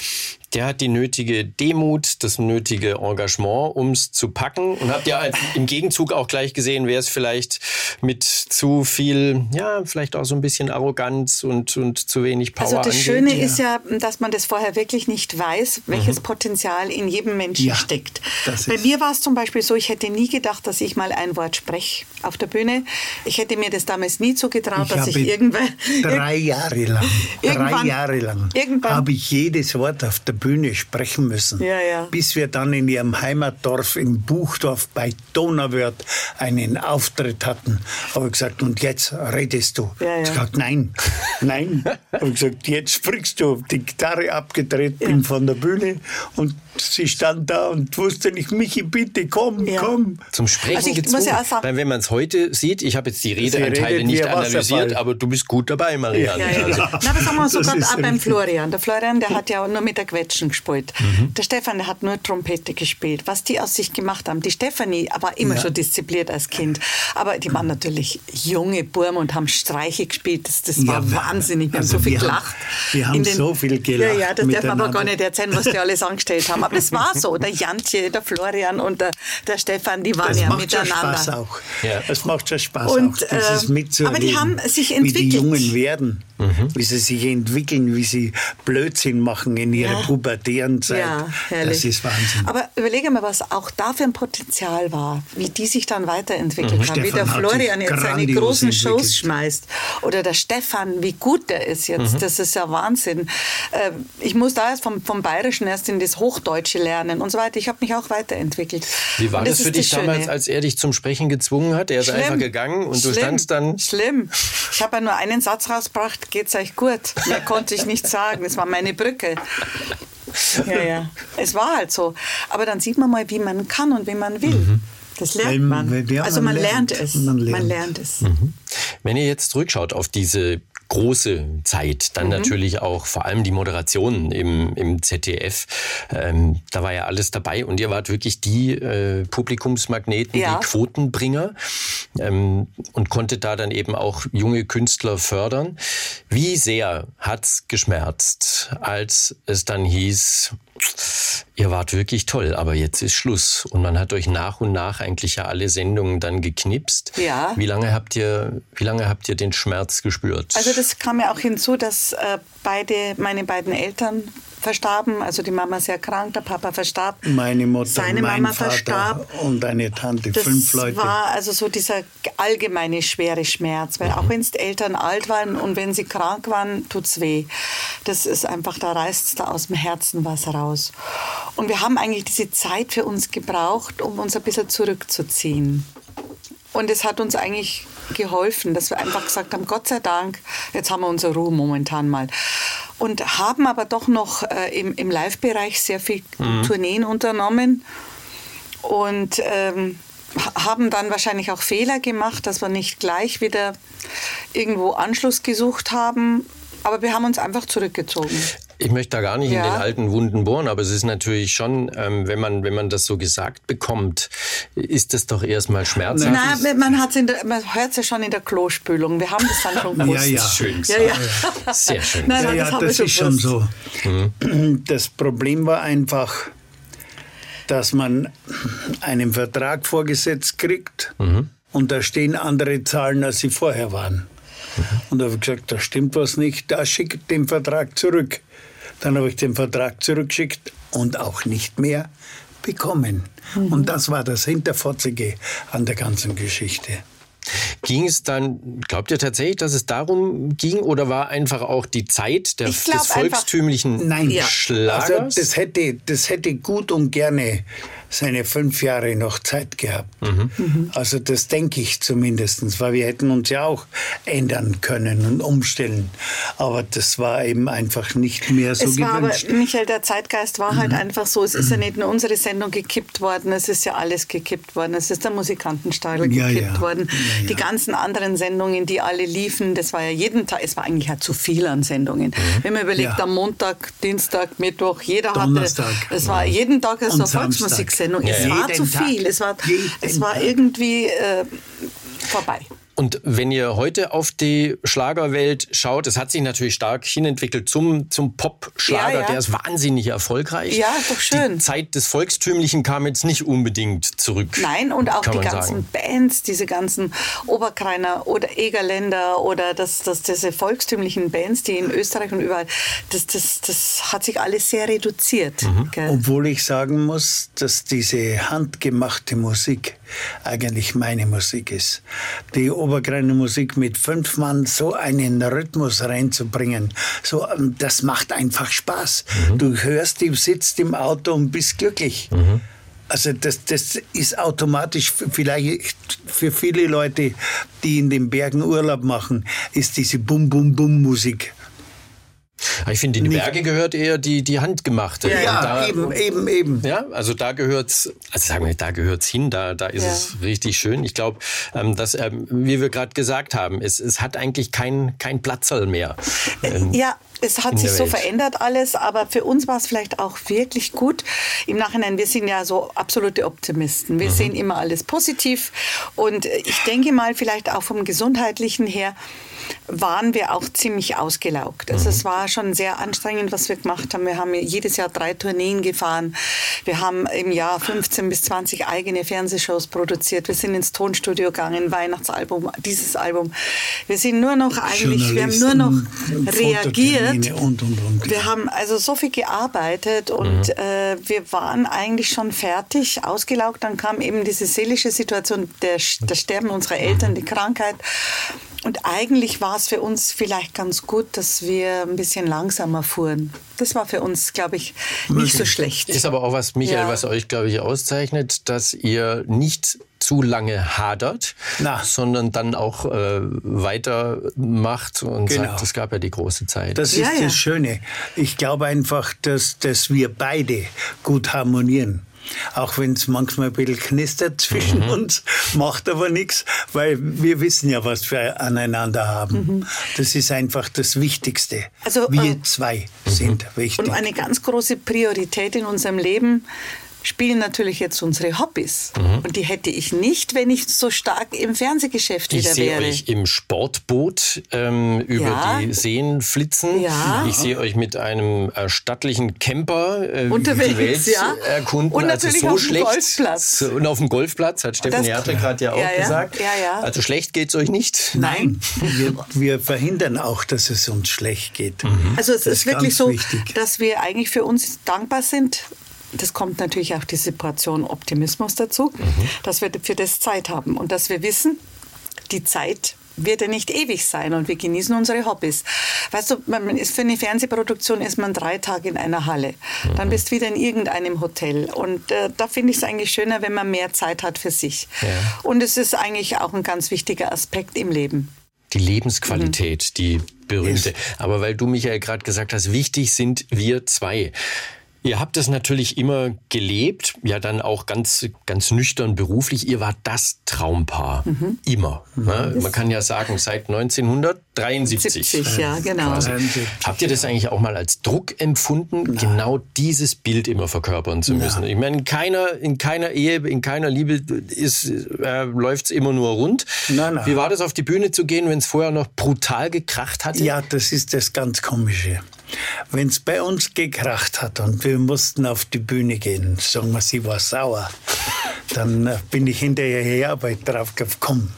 der hat die nötige Demut, das nötige Engagement, um es zu packen. Und habt ihr im Gegenzug auch gleich gesehen, wer es vielleicht mit zu viel, ja, vielleicht auch so ein bisschen Arroganz und, und zu wenig Power Also das angeht? Schöne ja. ist ja, dass man das vorher wirklich nicht weiß, welches mhm. Potenzial in jedem Menschen ja, steckt. Bei mir war es zum Beispiel so, ich hätte nie gedacht, dass ich mal ein Wort spreche auf der Bühne. Ich hätte mir das damals nie zugetraut, ich dass ich irgendwann... Drei Jahre lang, drei Jahre lang habe ich jedes Wort auf der Bühne sprechen müssen. Ja, ja. Bis wir dann in ihrem Heimatdorf in Buchdorf bei Donauwörth einen Auftritt hatten. Habe ich gesagt, und jetzt redest du. Ja, ja. Ich gesagt, nein, nein. habe gesagt, jetzt sprichst du. Die Gitarre abgedreht, bin von der Bühne und sie stand da und wusste nicht, Michi, bitte komm, ja. komm. Zum Sprechen also gezwungen. Ja Weil wenn man es heute sieht, ich habe jetzt die Redeanteile nicht analysiert, aber du bist gut dabei, Marianne. Ja, ja, ja. Also. Na, aber sagen wir sogar auch beim Florian. Der Florian, der hat ja nur mit der Quetschen gespielt. Mhm. Der Stefan, der hat nur Trompete gespielt. Was die aus sich gemacht haben. Die Stefanie war immer schon diszipliniert als Kind. Aber die waren natürlich junge Burm und haben Streiche gespielt. Das, das war wahnsinnig. Wir also haben so viel gelacht. wir haben den, so viel gelacht. Ja, ja, das darf man aber gar nicht erzählen, was die alles angestellt haben. Aber es war so. Der Jantje, der Florian und der, der Stefan, die waren das ja macht miteinander. Schon Spaß auch. Ja. Es macht schon Spaß und, auch, dieses äh, mitzuerleben. Aber die haben sich entwickelt. Wie die Jungen werden, mhm. wie sie sich entwickeln, wie sie Blödsinn machen in ihrer ja. pubertären Zeit. Ja, herrlich. Das ist Wahnsinn. Aber überlege mal, was auch da für ein Potenzial war, wie die sich dann weiterentwickelt mhm. haben. Stefan wie der Florian jetzt seine großen entwickelt. Shows schmeißt. Oder der Stefan, wie gut der ist jetzt. Mhm. Das ist ja Wahnsinn. Äh, ich muss da erst vom, vom Bayerischen erst in das Hochdeutsche lernen und so weiter. Ich habe mich auch weiterentwickelt. Wie war das, das für dich damals, als er dich zum Sprechen gezwungen hat? Er ist Schlimm. einfach gegangen und Schlimm. du standst dann. Schlimm. Ich habe ja nur einen Satz rausgebracht, geht's euch gut. Mehr konnte ich nicht sagen. Das war meine Brücke. Ja, ja. Es war halt so. Aber dann sieht man mal, wie man kann und wie man will. Mhm. Das lernt man. also man, man lernt, lernt, es. Man lernt, man lernt es. Mhm. Wenn ihr jetzt zurückschaut auf diese große Zeit. Dann mhm. natürlich auch vor allem die Moderation im, im ZDF. Ähm, da war ja alles dabei und ihr wart wirklich die äh, Publikumsmagneten, ja. die Quotenbringer ähm, und konntet da dann eben auch junge Künstler fördern. Wie sehr hat's geschmerzt, als es dann hieß, Ihr wart wirklich toll, aber jetzt ist Schluss. Und man hat euch nach und nach eigentlich ja alle Sendungen dann geknipst. Ja. Wie lange habt ihr, wie lange habt ihr den Schmerz gespürt? Also das kam ja auch hinzu, dass äh, beide, meine beiden Eltern verstarben, also die Mama sehr krank, der Papa verstarb. Meine Mutter, seine mein Mama Vater verstarb. und eine Tante, Das fünf Leute. war also so dieser allgemeine schwere Schmerz, weil auch wenn die Eltern alt waren und wenn sie krank waren, tut's weh. Das ist einfach, da reißt da aus dem Herzen was raus. Und wir haben eigentlich diese Zeit für uns gebraucht, um uns ein bisschen zurückzuziehen. Und es hat uns eigentlich geholfen, dass wir einfach gesagt haben, Gott sei Dank, jetzt haben wir unsere Ruhe momentan mal. Und haben aber doch noch äh, im, im Live-Bereich sehr viel Tourneen unternommen und ähm, ha- haben dann wahrscheinlich auch Fehler gemacht, dass wir nicht gleich wieder irgendwo Anschluss gesucht haben. Aber wir haben uns einfach zurückgezogen. Ich möchte da gar nicht in Ja. den alten Wunden bohren, aber es ist natürlich schon, ähm, wenn man wenn man das so gesagt bekommt, ist das doch erstmal schmerzhaft. Na, man, hat's in der, man hört es ja schon in der Klospülung. Wir haben das dann schon gewusst. Ja, ja. Schön Ja, gesagt. ja. Sehr schön. Nein, Ja, nein, ja, das das schon ist schon so. Das Problem war einfach, dass man einen Vertrag vorgesetzt kriegt und da stehen andere Zahlen, als sie vorher waren. Und da habe ich gesagt, da stimmt was nicht, da schickt den Vertrag zurück. Dann habe ich den Vertrag zurückgeschickt und auch nicht mehr bekommen. Und das war das Hinterfotzige an der ganzen Geschichte. Ging es dann, glaubt ihr tatsächlich, dass es darum ging oder war einfach auch die Zeit der, des einfach- volkstümlichen Nein, Ja. Schlagers? Also das hätte, das hätte gut und gerne seine fünf Jahre noch Zeit gehabt. Mhm. Also das denke ich zumindest, weil wir hätten uns ja auch ändern können und umstellen. Aber das war eben einfach nicht mehr so es war aber, gewünscht. Michael, der Zeitgeist war Mhm. halt einfach so. Es ist ja nicht nur unsere Sendung gekippt worden, es ist ja alles gekippt worden. Es ist der Musikantenstadel Ja, gekippt ja. worden. Ja, ja. Die ganzen anderen Sendungen, die alle liefen, das war ja jeden Tag, es war eigentlich ja zu viel an Sendungen. Wenn man überlegt, Mhm. Ja. am Montag, Dienstag, Mittwoch, jeder Donnerstag. hatte, es war jeden Tag so Und Volksmusiksendung. Samstag. Es Ja, war zu Tag. viel. Es war, Jeden es war irgendwie äh, vorbei. Und wenn ihr heute auf die Schlagerwelt schaut, es hat sich natürlich stark hinentwickelt zum, zum Pop-Schlager, Ja, ja. der ist wahnsinnig erfolgreich. Ja, doch schön. Die Zeit des Volkstümlichen kam jetzt nicht unbedingt zurück. Nein, und auch die ganzen sagen. Bands, diese ganzen Oberkreiner oder Egerländer oder das, das, diese volkstümlichen Bands, die in Österreich und überall, das, das, das hat sich alles sehr reduziert. Mhm. Obwohl ich sagen muss, dass diese handgemachte Musik eigentlich meine Musik ist. Die Oberkreiner Musik mit fünf Mann so einen Rhythmus reinzubringen, so, ähm, das macht einfach Spaß. Du hörst, du sitzt im Auto und bist glücklich. Also das, das ist automatisch vielleicht für viele Leute, die in den Bergen Urlaub machen, ist diese Bum-Bum-Bum-Musik. Aber Ich finde, in die Nicht- Berge gehört eher die, die handgemachte. Und da, eben, eben, eben. Ja, also da gehört's, also sagen wir, da gehört's hin, da, da ist Ja. es richtig schön. Ich glaube, ähm, dass, ähm, wie wir gerade gesagt haben, es, es hat eigentlich kein, kein Platzerl mehr. Ähm, Ja, es hat in sich so verändert alles, aber für uns war es vielleicht auch wirklich gut. Im Nachhinein, wir sind ja so absolute Optimisten. Mhm. Wir sehen immer alles positiv und ich denke mal, vielleicht auch vom Gesundheitlichen her waren wir auch ziemlich ausgelaugt. Also Mhm. es war schon sehr anstrengend, was wir gemacht haben. Wir haben jedes Jahr drei Tourneen gefahren. Wir haben im Jahr 15 bis 20 eigene Fernsehshows produziert. Wir sind ins Tonstudio gegangen, Weihnachtsalbum, dieses Album. Wir sind nur noch eigentlich, wir haben nur noch reagiert. Und, und, und. Wir haben also so viel gearbeitet und äh, wir waren eigentlich schon fertig, ausgelaugt. Dann kam eben diese seelische Situation, der, das Sterben unserer Eltern, die Krankheit. Und eigentlich war es für uns vielleicht ganz gut, dass wir ein bisschen langsamer fuhren. Das war für uns, glaube ich, nicht so schlecht. Ist aber auch was, Michael, Ja. was euch, glaube ich, auszeichnet, dass ihr nicht zu lange hadert, Na. sondern dann auch äh, weitermacht und Genau. sagt, es gab ja die große Zeit. Das ist Ja, ja. das Schöne. Ich glaube einfach, dass, dass wir beide gut harmonieren. Auch wenn es manchmal ein bisschen knistert zwischen Mhm. uns, macht aber nichts, weil wir wissen ja, was wir aneinander haben. Das ist einfach das Wichtigste. Mhm. Also, wir äh, zwei sind wichtig. Und eine ganz große Priorität in unserem Leben spielen natürlich jetzt unsere Hobbys. Und die hätte ich nicht, wenn ich so stark im Fernsehgeschäft Ich wieder sehe wäre. euch im Sportboot ähm, über Ja. die Seen flitzen. Ja. Ich sehe euch mit einem äh, stattlichen Camper äh, Unterwegs, die Welt ja. erkunden. Und also natürlich so auf dem schlecht. Golfplatz. So, und auf dem Golfplatz, hat Stefan Das- Hertel gerade ja auch Ja, ja. gesagt. Ja, ja. Also schlecht geht's euch nicht. Nein, wir, wir verhindern auch, dass es uns schlecht geht. Also es Das ist wirklich so, wichtig. dass wir eigentlich für uns dankbar sind. Das kommt natürlich auch die Separation Optimismus dazu, dass wir für das Zeit haben und dass wir wissen, die Zeit wird ja nicht ewig sein und wir genießen unsere Hobbys. Weißt du, man ist für eine Fernsehproduktion ist man drei Tage in einer Halle, dann bist du wieder in irgendeinem Hotel und äh, da finde ich es eigentlich schöner, wenn man mehr Zeit hat für sich. Und es ist eigentlich auch ein ganz wichtiger Aspekt im Leben. Die Lebensqualität, die berühmte. Aber weil du, Michael, gerade gesagt hast, wichtig sind wir zwei. Ihr habt es natürlich immer gelebt, ja dann auch ganz, ganz nüchtern beruflich. Ihr wart das Traumpaar. Immer. Ne? Man kann ja sagen, seit 1973. 70, ja, genau. quasi. 73, Habt ihr das eigentlich auch mal als Druck empfunden, genau dieses Bild immer verkörpern zu müssen? Ich meine, in keiner, in keiner Ehe, in keiner Liebe ist, äh, läuft's immer nur rund. Nein, nein. Wie war das, auf die Bühne zu gehen, wenn es vorher noch brutal gekracht hatte? Ja, das ist das ganz Komische. Wenn es bei uns gekracht hat und wir mussten auf die Bühne gehen, sagen wir, sie war sauer, dann äh, bin ich hinterher her, weil ich drauf gekommen, komm,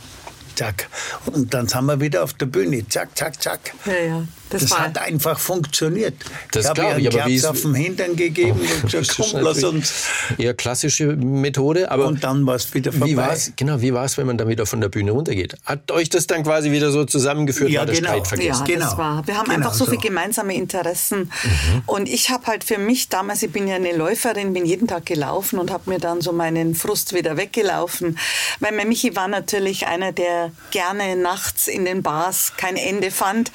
zack. Und dann sind wir wieder auf der Bühne, zack, zack, zack. Ja, ja. Das, Das, hat einfach funktioniert. Das ich habe ihr ich, einen Klaps auf den Hintern gegeben und Das gesagt, ist komm, lass uns. Eher klassische Methode, aber Und dann war es wieder vorbei. wie war's, genau, wie war es, wenn man dann wieder von der Bühne runtergeht? Hat euch das dann quasi wieder so zusammengeführt, Ja, war der genau. Streit vergessen? Ja, Genau. das war. Wir haben Genau einfach so, so. viele gemeinsame Interessen. Mhm. Und ich habe halt für mich damals, ich bin ja eine Läuferin, bin jeden Tag gelaufen und habe mir dann so meinen Frust wieder weggelaufen. Weil mein Michi war natürlich einer, der gerne nachts in den Bars kein Ende fand.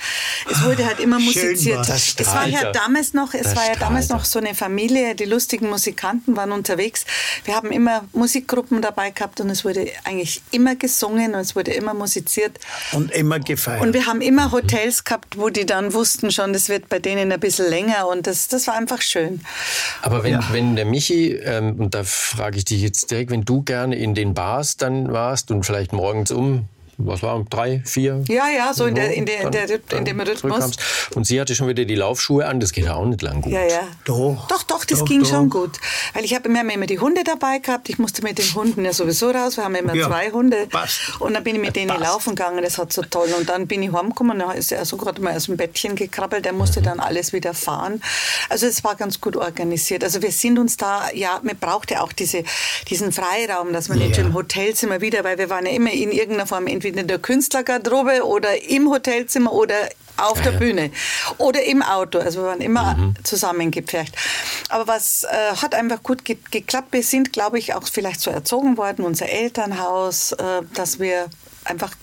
Es wurde halt immer Schön musiziert. es war ja damals noch, es Das war ja damals noch so eine Familie, die lustigen Musikanten waren unterwegs. Wir haben immer Musikgruppen dabei gehabt und es wurde eigentlich immer gesungen und es wurde immer musiziert. Und immer gefeiert. Und wir haben immer Hotels gehabt, wo die dann wussten schon, das wird bei denen ein bisschen länger und das, das war einfach schön. Aber wenn, Ja. wenn der Michi, ähm, und da frage ich dich jetzt direkt, wenn du gerne in den Bars dann warst und vielleicht morgens um, was war, um drei, vier? Ja, ja, so in, der, in, der, in, dann- der, in dem Rhythmus. Und sie hatte schon wieder die Laufschuhe an, das geht ja auch nicht lang gut. Ja, ja. Doch. Doch, doch, das Doch, ging doch. schon gut. Weil ich habe immer, immer die Hunde dabei gehabt. Ich musste mit den Hunden ja sowieso raus. Wir haben immer Ja, zwei Hunde. passt. Und dann bin ich mit denen Passt. laufen gegangen. Das hat so toll. Und dann bin ich heimgekommen. Da ist er so gerade mal aus dem Bettchen gekrabbelt. Der musste Mhm. dann alles wieder fahren. Also es war ganz gut organisiert. Also wir sind uns da, ja, man braucht ja auch diese, diesen Freiraum, dass man nicht Ja. im Hotelzimmer wieder, weil wir waren ja immer in irgendeiner Form entweder in der Künstlergarderobe oder im Hotelzimmer oder auf der ja. Bühne oder im Auto. Also wir waren immer zusammengepfercht. Aber was äh, hat einfach gut ge geklappt. Wir sind, glaube ich, auch vielleicht so erzogen worden, unser Elternhaus, äh, dass wir einfach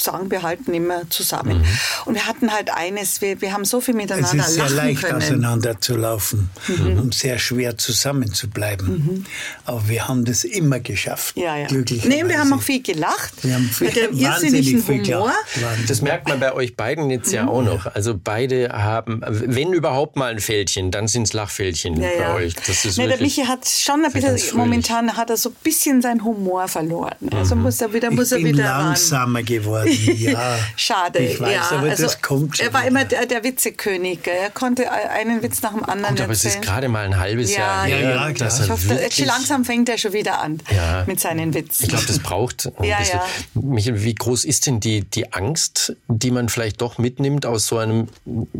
sagen, wir halten immer zusammen. Und wir hatten halt eines, wir, wir haben so viel Es miteinander ist sehr leicht können. auseinander zu laufen und sehr schwer zusammen zu bleiben. Aber wir haben das immer geschafft. Ja, ja. Glücklicherweise. Nee, wir haben auch viel gelacht. Wir haben viel, mit dem wahnsinnig irrsinnigen viel Humor. gelacht. Das merkt man bei euch beiden jetzt Mhm. ja auch noch. Also beide haben, wenn überhaupt mal ein Fältchen, dann sind es Lachfältchen Ja, bei ja. euch. Das ist nee, der Michi hat schon ein bisschen, momentan hat er so ein bisschen seinen Humor verloren. Also muss er wieder, muss ich er bin wieder ran. langsamer geworden, ja. Schade, Ich weiß, ja. aber also, das kommt schon Er war wieder. immer der, der Witzekönig. gell. Er konnte einen Witz nach dem anderen Gut, aber es ist erzählen. gerade mal ein halbes Ja, Jahr ja, her, ja, klar. dass ich hoffe, wirklich, jetzt langsam fängt er schon wieder an Ja. mit seinen Witzen. Ich glaube, das braucht ein Ja, bisschen. ja. Michael, wie groß ist denn die, die Angst, die man vielleicht doch mitnimmt aus so einem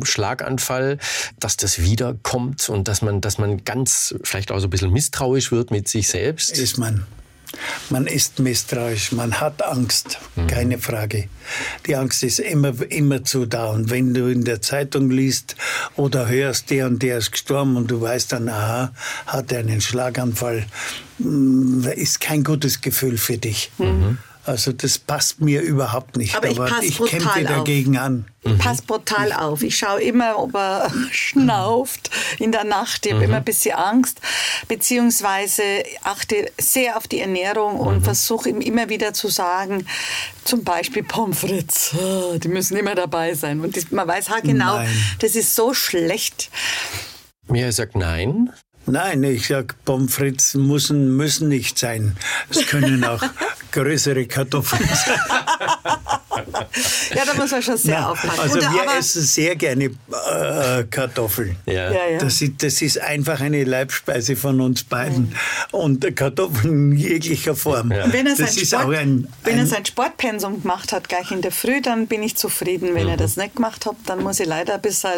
Schlaganfall, dass das wiederkommt und dass man, dass man ganz vielleicht auch so ein bisschen misstrauisch wird mit sich selbst? ist man. Man ist misstrauisch, man hat Angst, keine Frage. Die Angst ist immer, immer zu da. Und wenn du in der Zeitung liest oder hörst, der und der ist gestorben und du weißt dann, aha, hat er einen Schlaganfall, mm, ist kein gutes Gefühl für dich. Also das passt mir überhaupt nicht. Aber ich pass ich brutal kämpfe auf. dagegen an. Ich passe brutal auf. Ich schaue immer, ob er schnauft in der Nacht. Ich habe immer ein bisschen Angst. Beziehungsweise achte sehr auf die Ernährung und versuche ihm immer wieder zu sagen, zum Beispiel Pommes frites, die müssen immer dabei sein. Und das, man weiß ha genau, Nein. das ist so schlecht. Michael sagt nein. Nein, ich sag, Pommes frites müssen, müssen nicht sein. Es können auch größere Kartoffeln sein. Ja, da muss man schon sehr Na, aufpassen. Also Und, wir aber- essen sehr gerne äh, Kartoffeln. Ja. ja, ja. Das, ist, das ist einfach eine Leibspeise von uns beiden. Und Kartoffeln in jeglicher Form. Wenn er, sein Sport, ein, wenn er ein sein Sportpensum gemacht hat, gleich in der Früh, dann bin ich zufrieden. Wenn Mhm. er das nicht gemacht hat, dann muss ich leider ein bisschen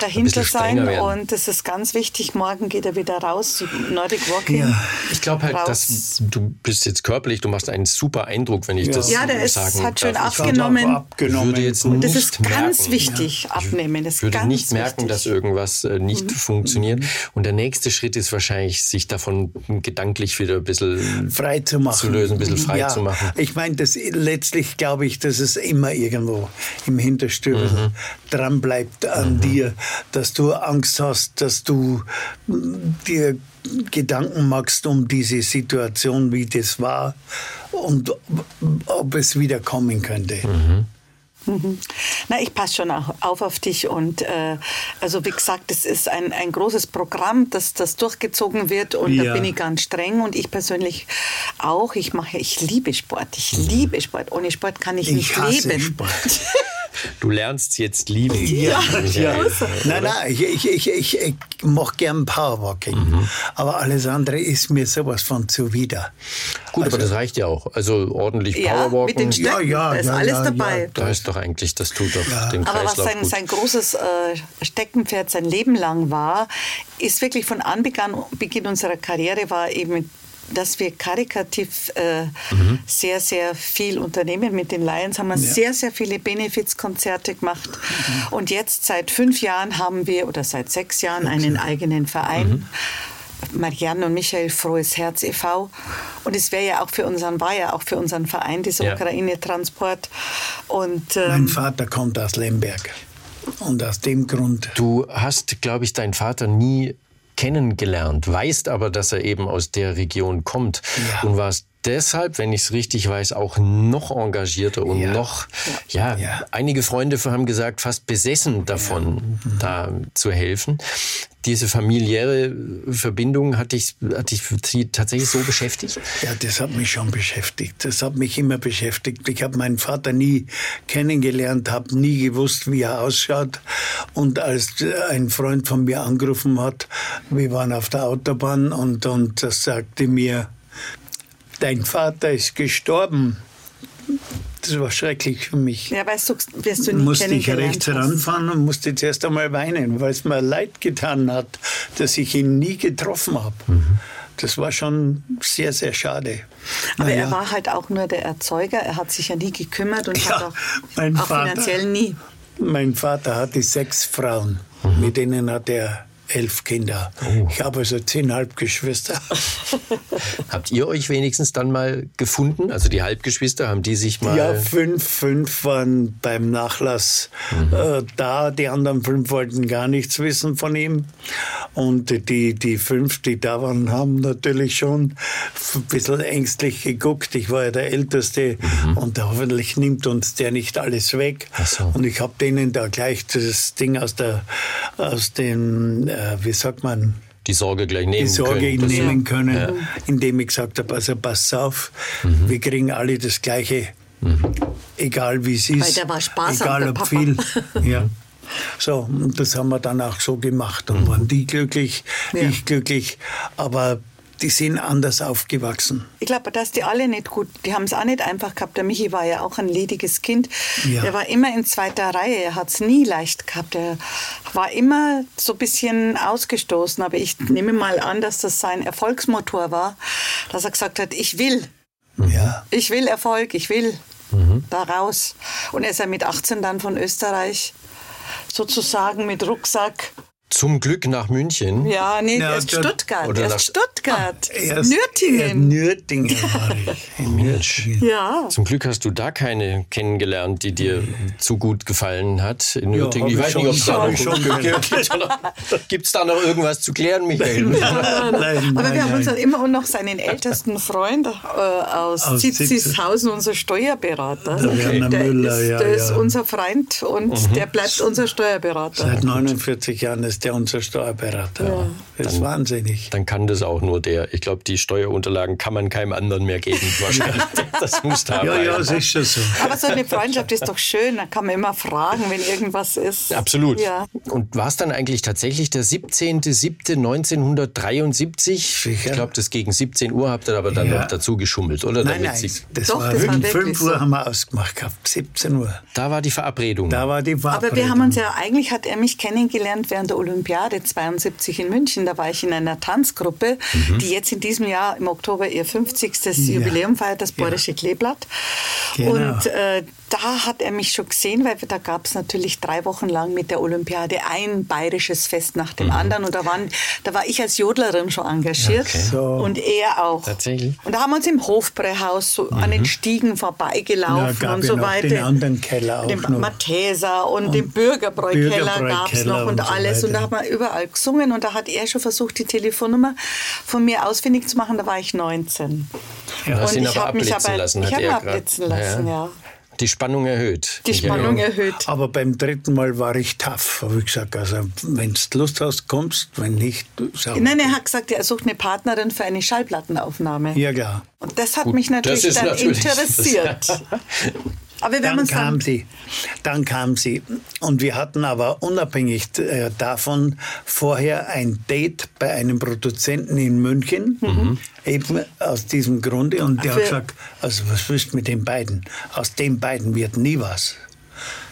dahinter bisschen sein. strenger werden. Und das ist ganz wichtig. Morgen geht er wieder raus, Nordic Walking. Ja. Ich glaube halt, raus. dass du bist jetzt körperlich, du machst einen super Eindruck, wenn ich Ja. das Ja, der ist- sagen hat schön darf. Ich abgenommen. abgenommen. würde jetzt Und das nicht ist ganz merken. wichtig, abnehmen. Das Ich ist würde ganz nicht merken, wichtig. dass irgendwas äh, nicht funktioniert. Und der nächste Schritt ist wahrscheinlich, sich davon gedanklich wieder ein bisschen frei zu machen. zu lösen, ein bisschen frei ja, zu machen. Ich meine, das letztlich glaube ich, dass es immer irgendwo im Hinterstübel Mhm. dran bleibt an dir, dass du Angst hast, dass du dir Gedanken machst um diese Situation, wie das war und ob es wieder kommen könnte. Mhm. Na, ich passe schon auf auf dich und äh, also wie gesagt, es ist ein, ein großes Programm, dass das durchgezogen wird und da Ja. bin ich ganz streng und ich persönlich auch. Ich mache, ich liebe Sport, ich liebe Sport. Ohne Sport kann ich, Ich nicht leben. Sport. Du lernst jetzt lieben. Ja, ja. Michael. Nein, nein, ich, ich, ich, ich, ich mache gern Powerwalking. Mhm. Aber alles andere ist mir sowas von zuwider. Gut, aber das reicht ja auch. Also ordentlich Ja, Powerwalken. mit den Stöcken, Ja, ja, da ist ja, alles ja, dabei. ja. da ist doch eigentlich, das tut doch den Aber was Kreislauf sein, gut. sein großes äh, Steckenpferd sein Leben lang war, ist wirklich von Anbeginn Beginn unserer Karriere war eben dass wir karikativ äh, Mhm. sehr, sehr viel unternehmen. Mit den Lions haben wir sehr, sehr viele Benefizkonzerte gemacht. Mhm. Und jetzt seit fünf Jahren haben wir, oder seit sechs Jahren, einen eigenen Verein. Mhm. Marianne und Michael Frohes Herz e.V. Und es wäre ja auch für unseren, war ja auch für unseren Verein, dieser Ja. Ukraine-Transport. Und ähm, Mein Vater kommt aus Lemberg. Und aus dem Grund. Du hast, glaube ich, deinen Vater nie kennengelernt, weißt aber, dass er eben aus der Region kommt Ja. und warst deshalb, wenn ich es richtig weiß, auch noch engagierter und Ja. noch, ja, Ja. einige Freunde haben gesagt, fast besessen davon, da zu helfen. Diese familiäre Verbindung hat dich, hat dich tatsächlich so beschäftigt? Ja, das hat mich schon beschäftigt. Das hat mich immer beschäftigt. Ich habe meinen Vater nie kennengelernt, habe nie gewusst, wie er ausschaut. Und als ein Freund von mir angerufen hat, wir waren auf der Autobahn und, und das sagte mir, dein Vater ist gestorben. Das war schrecklich für mich. Ja, weißt du, wirst du nie musste ich rechts hast. ranfahren und musste zuerst einmal weinen, weil es mir leid getan hat, dass ich ihn nie getroffen habe. Das war schon sehr, sehr schade. Aber Naja. er war halt auch nur der Erzeuger. Er hat sich ja nie gekümmert und Ja, hat auch, auch Vater. finanziell nie. Mein Vater hatte sechs Frauen, mit denen hat er elf Kinder. Ich habe also zehn Halbgeschwister. Habt ihr euch wenigstens dann mal gefunden? Also die Halbgeschwister, haben die sich mal... Ja, fünf, fünf waren beim Nachlass äh, da. Die anderen fünf wollten gar nichts wissen von ihm. Und die, die fünf, die da waren, haben natürlich schon ein bisschen ängstlich geguckt. Ich war ja der Älteste und hoffentlich nimmt uns der nicht alles weg. So. Und ich habe denen da gleich das Ding aus, der, aus dem, äh, wie sagt man, die Sorge gleich nehmen die Sorge können. Nehmen können, indem ich gesagt habe, also pass auf, Mhm. wir kriegen alle das Gleiche, egal wie es ist. Egal der ob Papa. viel. Ja. So, und das haben wir dann auch so gemacht. Und waren die glücklich, Ja. ich glücklich, aber die sind anders aufgewachsen. Ich glaube, dass die alle nicht gut, die haben es auch nicht einfach gehabt. Der Michi war ja auch ein lediges Kind. Ja. Er war immer in zweiter Reihe. Er hat es nie leicht gehabt. Er war immer so ein bisschen ausgestoßen. Aber ich nehme mal an, dass das sein Erfolgsmotor war, dass er gesagt hat, ich will. Ja. Ich will Erfolg, ich will da raus. Und er ist ja mit 18 dann von Österreich sozusagen mit Rucksack. Zum Glück nach München. Ja, nee, Ja, erst Stuttgart. oder Erst nach- Stuttgart. Erst- Nürtingen. Nürtingen war ich. Nürtingen. Ja. Zum Glück hast du da keine kennengelernt, die dir zu gut gefallen hat. In Nürtingen. hab ich ich weiß schon- nicht, ob es da ich noch Gibt es da noch irgendwas zu klären, Michael? Nein, Aber nein, wir haben uns nein. dann immer noch seinen ältesten Freund äh, aus, Aus Zitzishausen, unser Steuerberater. Der Werner der Müller, ist, ja, der ist ja. unser Freund und der bleibt unser Steuerberater. Seit 49 Jahren ist der unser Steuerberater. Das ist wahnsinnig. Dann kann das auch nur der. Ich glaube, die Steuerunterlagen kann man keinem anderen mehr geben. Wahrscheinlich. Das muss da Ja, ja, es ist schon so. Aber so eine Freundschaft ist doch schön. Da kann man immer fragen, wenn irgendwas ist. Absolut. Ja. Und war es dann eigentlich tatsächlich der 17.07.1973? Sicher. Ich glaube, das gegen 17 Uhr habt ihr aber dann Ja. noch dazu geschummelt, oder? Nein, Damit nein, das Doch, war das war um wirklich 5 Uhr so. haben wir ausgemacht gehabt, 17 Uhr. Da war die Verabredung. Da war die Verabredung. Aber wir haben uns ja, eigentlich hat er mich kennengelernt während der Olympiade 72 in München. Da war ich in einer Tanzgruppe, die jetzt in diesem Jahr im Oktober ihr 50. Ja. Jubiläum feiert, das Borische Kleeblatt. Genau. Und äh, da hat er mich schon gesehen, weil da gab es natürlich drei Wochen lang mit der Olympiade ein bayerisches Fest nach dem anderen. Und da, waren, da war ich als Jodlerin schon engagiert Okay. So. und er auch. Tatsächlich? Und da haben wir uns im Hofbräuhaus so an den Stiegen vorbeigelaufen Ja, gab und ja so noch weiter. den anderen Keller auch den noch. Matheser und, den Bürgerbräukeller gab es noch und und so alles. und da hat man überall gesungen und da hat er schon versucht, die Telefonnummer von mir ausfindig zu machen. Da war ich 19. Du hast und ich aber hab mich abblitzen aber- lassen. ich hab er abblitzen lassen, ja. Die Spannung erhöht. Die Spannung erinnere- erhöht. Aber beim dritten Mal war ich tough, habe ich gesagt. Also, wenn du Lust hast, kommst, wenn nicht, sag Nein, er hat gesagt, er sucht eine Partnerin für eine Schallplattenaufnahme. Ja, klar. Und das hat mich natürlich dann natürlich- interessiert. Dann kam sie. Dann kam sie. Und wir hatten aber unabhängig äh, davon vorher ein Date bei einem Produzenten in München. Eben aus diesem Grunde. Und der hat Für- gesagt, also was willst du mit den beiden? Aus den beiden wird nie was.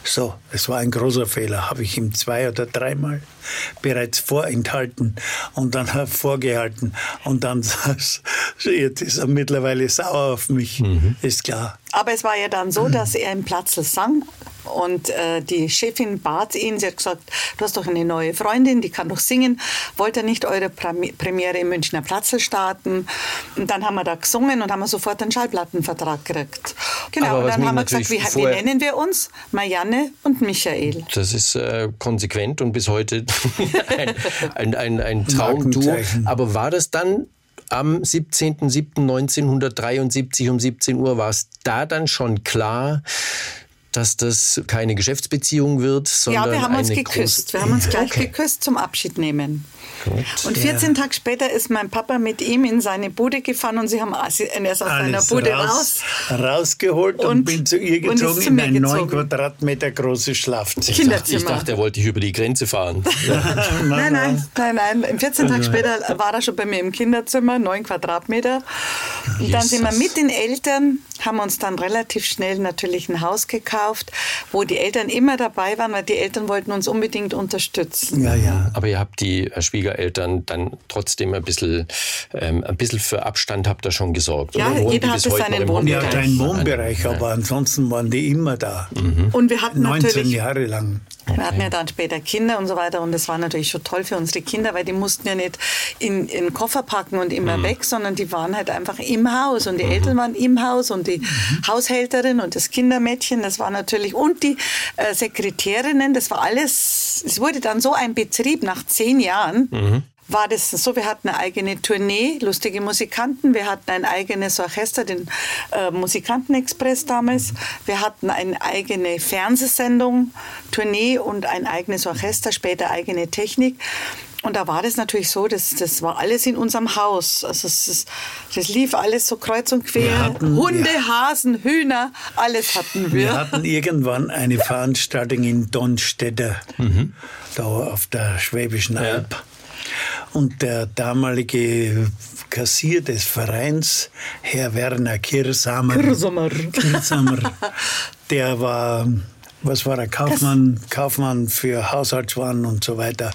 So, es war ein großer Fehler, habe ich ihm zwei oder dreimal bereits vorenthalten und dann vorgehalten. Und dann, jetzt ist er mittlerweile sauer auf mich, ist klar. Aber es war ja dann so, dass er im Platzl sang und äh, die Chefin bat ihn, sie hat gesagt, du hast doch eine neue Freundin, die kann doch singen, wollt ihr nicht eure Premi- Premiere im Münchner Platzl starten? Und dann haben wir da gesungen und haben wir sofort einen Schallplattenvertrag gekriegt. Genau, und dann haben wir gesagt, wie, wie nennen wir uns? Marianne und Michael. Das ist äh, konsequent und bis heute ein, ein, ein, ein Traumduo. Aber war das dann am 17.07.1973 um 17 Uhr, war es da dann schon klar, dass das keine Geschäftsbeziehung wird, sondern Ja, wir haben uns eine geküsst. Wir haben uns gleich Okay. geküsst zum Abschied nehmen. Gut. Und 14 Tage später ist mein Papa mit ihm in seine Bude gefahren und sie haben er ist aus seiner Alles Bude raus, raus. rausgeholt und, Und- bin zu ihr und ist gezogen zu in mir ein 9 gezogen. Quadratmeter großes Schlafzimmer. Ich Kinderzimmer. dachte, er wollte dich über die Grenze fahren. Nein, nein, nein, nein. 14 Tage später war er schon bei mir im Kinderzimmer, 9 Quadratmeter. Und dann sind wir Jesus. mit den Eltern, haben uns dann relativ schnell natürlich ein Haus gekauft, wo die Eltern immer dabei waren, weil die Eltern wollten uns unbedingt unterstützen. Ja, ja. Aber ihr habt die äh, Schwiegereltern dann trotzdem ein bisschen, ähm, ein bisschen für Abstand habt ihr schon gesorgt. Ja, oder? Jeder hatte seinen Wohnbereich. Ja, kein Wohnbereich, aber ansonsten waren die immer da. Und wir hatten 19 natürlich Jahre lang. Wir hatten ja dann später Kinder und so weiter und das war natürlich schon toll für unsere Kinder, weil die mussten ja nicht in, in den Koffer packen und immer weg, sondern die waren halt einfach im Haus und die Eltern waren im Haus und die Haushälterin und das Kindermädchen, das war natürlich und die äh, Sekretärinnen, das war alles, es wurde dann so ein Betrieb nach zehn Jahren. War das so, wir hatten eine eigene Tournee, lustige Musikanten, wir hatten ein eigenes Orchester, den äh, Musikantenexpress damals, wir hatten eine eigene Fernsehsendung, Tournee und ein eigenes Orchester, später eigene Technik. Und da war das natürlich so, das, das war alles in unserem Haus. Also es, ist- das lief alles so kreuz und quer. Hatten- Hunde, ja. Hasen, Hühner, alles hatten wir. Wir hatten irgendwann eine Veranstaltung in Donstetter, da auf der Schwäbischen Alb. Und der damalige Kassier des Vereins, Herr Werner Kirsamer, Kirsamer. Kirsamer der war, was war er, Kaufmann, Kaufmann für Haushaltswaren und so weiter.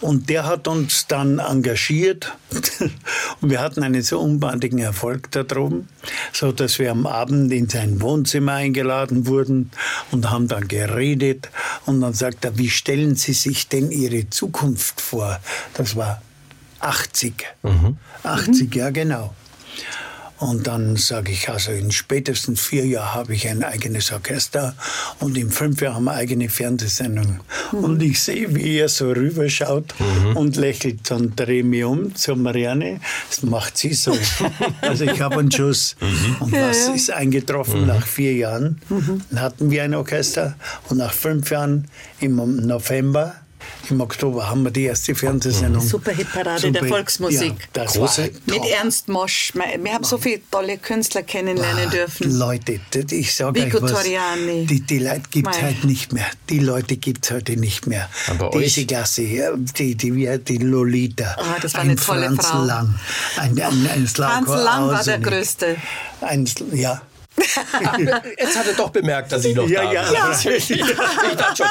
Und der hat uns dann engagiert und wir hatten einen so unbandigen Erfolg da droben, so dass wir am Abend in sein Wohnzimmer eingeladen wurden und haben dann geredet und dann sagt er, wie stellen Sie sich denn Ihre Zukunft vor? Das war 80. 80, ja genau. Und dann sage ich, also in spätestens vier Jahren habe ich ein eigenes Orchester und in fünf Jahren haben wir eigene Fernsehsendung. Und ich sehe, wie er so rüberschaut und lächelt. Dann drehe ich mich um zur Marianne. Das macht sie so. also ich habe einen Schuss. Und was ist eingetroffen nach vier Jahren? Dann hatten wir ein Orchester und nach fünf Jahren im November Im Oktober haben wir die erste Fernsehsendung. Super Hitparade der Volksmusik. Ja, das Große- war Mit. Ernst Mosch. Wir haben so viele tolle Künstler kennenlernen dürfen. Leute, ich sage euch Vico was, Toriani. die, die Leute gibt es heute nicht mehr. Die Leute gibt es heute nicht mehr. Aber Diese euch? Klasse, die, die, wie- die Lolita, Ah, das war ein eine tolle Franz Frau. Lang, ein, ein, ein Franz Lang war der Größte. Ein, ja. Jetzt hat er doch bemerkt, dass ich noch Ja, da ja. bin. Ich, ich dachte schon,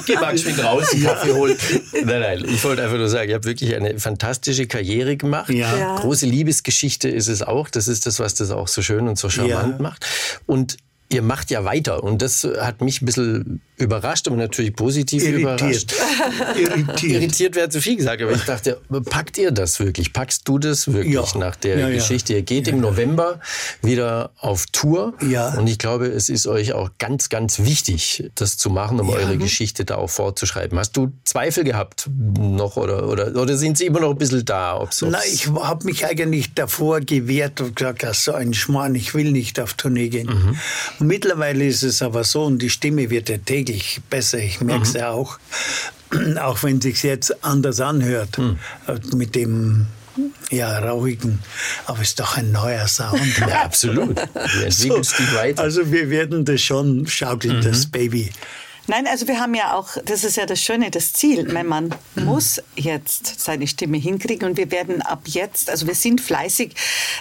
ich gehe mal geschwind raus, einen Kaffee holen. Nein, nein, ich wollte einfach nur sagen, ihr habt wirklich eine fantastische Karriere gemacht. Ja. Ja. Große Liebesgeschichte ist es auch. Das ist das, was das auch so schön und so charmant Ja. macht. Und ihr macht ja weiter. Und das hat mich ein bisschen überrascht, aber natürlich positiv überrascht. Irritiert. Irritiert. Irritiert wäre zu viel gesagt, aber ich dachte, packt ihr das wirklich? Packst du das wirklich Ja. nach der Ja, ja. Geschichte? Ihr geht im November wieder auf Tour. Ja. Und ich glaube, es ist euch auch ganz, ganz wichtig, das zu machen, um eure Geschichte da auch fortzuschreiben. Hast du Zweifel gehabt noch oder, oder, oder sind sie immer noch ein bisschen da? Ob's, ob's Na, ich habe mich eigentlich davor gewehrt und gesagt, das ist so ein Schmarrn, ich will nicht auf Tournee gehen. Mhm. Mittlerweile ist es aber so und die Stimme wird ja täglich besser, ich merke es Mhm. ja auch, auch wenn es sich jetzt anders anhört Mhm. äh, mit dem ja, rauchigen, aber es ist doch ein neuer Sound. ja, absolut. Weiter. Mhm. Also wir werden das schon schaukeln, das Baby. Nein, also wir haben ja auch, das ist ja das Schöne, das Ziel. Mein Mann muss jetzt seine Stimme hinkriegen und wir werden ab jetzt, also wir sind fleißig,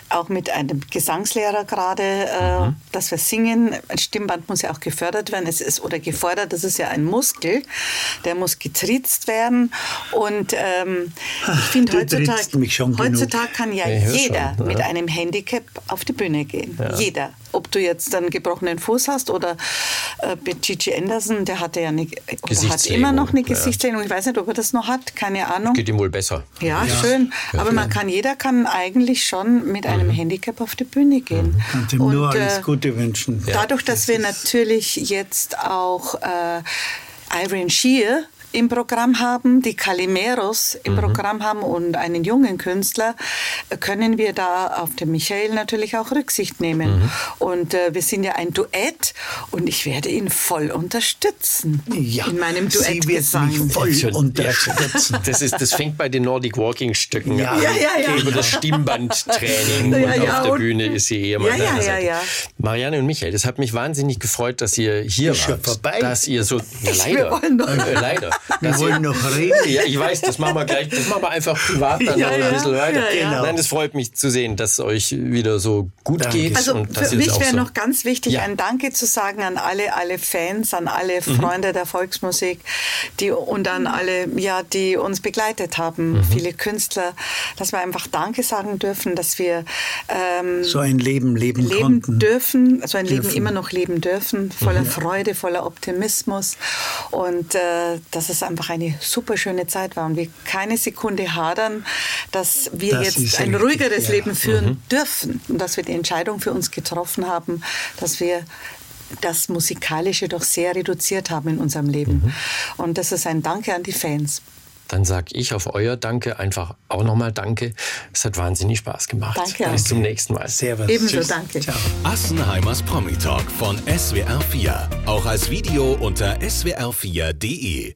auch mit einem Gesangslehrer gerade, äh, Mhm. dass wir singen. Ein Stimmband muss ja auch gefördert werden, es ist oder gefordert, das ist ja ein Muskel, der muss getriezt werden. Und ähm, ich finde heutzutage, schon genug. heutzutage kann ja hör jeder schon, mit ja. einem Handicap auf die Bühne gehen. Jeder. Ob du jetzt einen gebrochenen Fuß hast oder äh, bei Gigi Anderson, der hatte ja eine, oder hat immer noch eine ja. Gesichtslähmung. Ich weiß nicht, ob er das noch hat, keine Ahnung. Geht ihm wohl besser. Ja, schön. Aber man kann, jeder kann eigentlich schon mit einem Mhm. Handicap auf die Bühne gehen. Kannst ihm nur Und, alles äh, Gute wünschen. Dadurch, dass wir natürlich jetzt auch äh, Irene Shear im Programm haben, die Calimeros im Programm haben und einen jungen Künstler, können wir da auf den Michael natürlich auch Rücksicht nehmen. Und äh, wir sind ja ein Duett und ich werde ihn voll unterstützen Ja, in meinem sie wird mich voll Schon, unterstützen. Das, ist, das fängt bei den Nordic Walking Stöcken Ja. an. Ja, ja, ja. Über das Stimmbandtraining Ja, und ja, auf der und- Bühne ist sie eher mal Ja, ja, ja, ja. Marianne und Michael, das hat mich wahnsinnig gefreut, dass ihr hier schon wart. vorbei. Dass ihr so, ja, leider, äh, leider. Wir wollen noch reden. Ja, ich weiß, das machen wir gleich. Das machen wir einfach privat dann Ja, noch ja, ein bisschen weiter. ja. Genau. Nein, das freut mich zu sehen, dass es euch wieder so gut Danke. geht. Also für mich wäre so noch ganz wichtig, Ja. ein Danke zu sagen an alle, alle Fans, an alle Mhm. Freunde der Volksmusik die, und an alle, ja, die uns begleitet haben, Mhm. viele Künstler, dass wir einfach Danke sagen dürfen, dass wir ähm, So ein Leben leben, leben konnten. dürfen, so ein Leben Dürfen. immer noch leben dürfen, voller Mhm. Freude, voller Optimismus und äh, dass es einfach eine super schöne Zeit war und wir keine Sekunde hadern, dass wir Das jetzt ein richtig, ruhigeres ja. Leben führen Mhm. dürfen und dass wir die Entscheidung für uns getroffen haben, dass wir das Musikalische doch sehr reduziert haben in unserem Leben. Mhm. Und das ist ein Danke an die Fans. Dann sag ich auf euer Danke einfach auch nochmal Danke. Es hat wahnsinnig Spaß gemacht. Danke Bis auch. zum nächsten Mal. Servus. Ebenso Tschüss. danke. Ciao. Assenheimers Promi Talk von SWR4. Auch als Video unter swr4.de.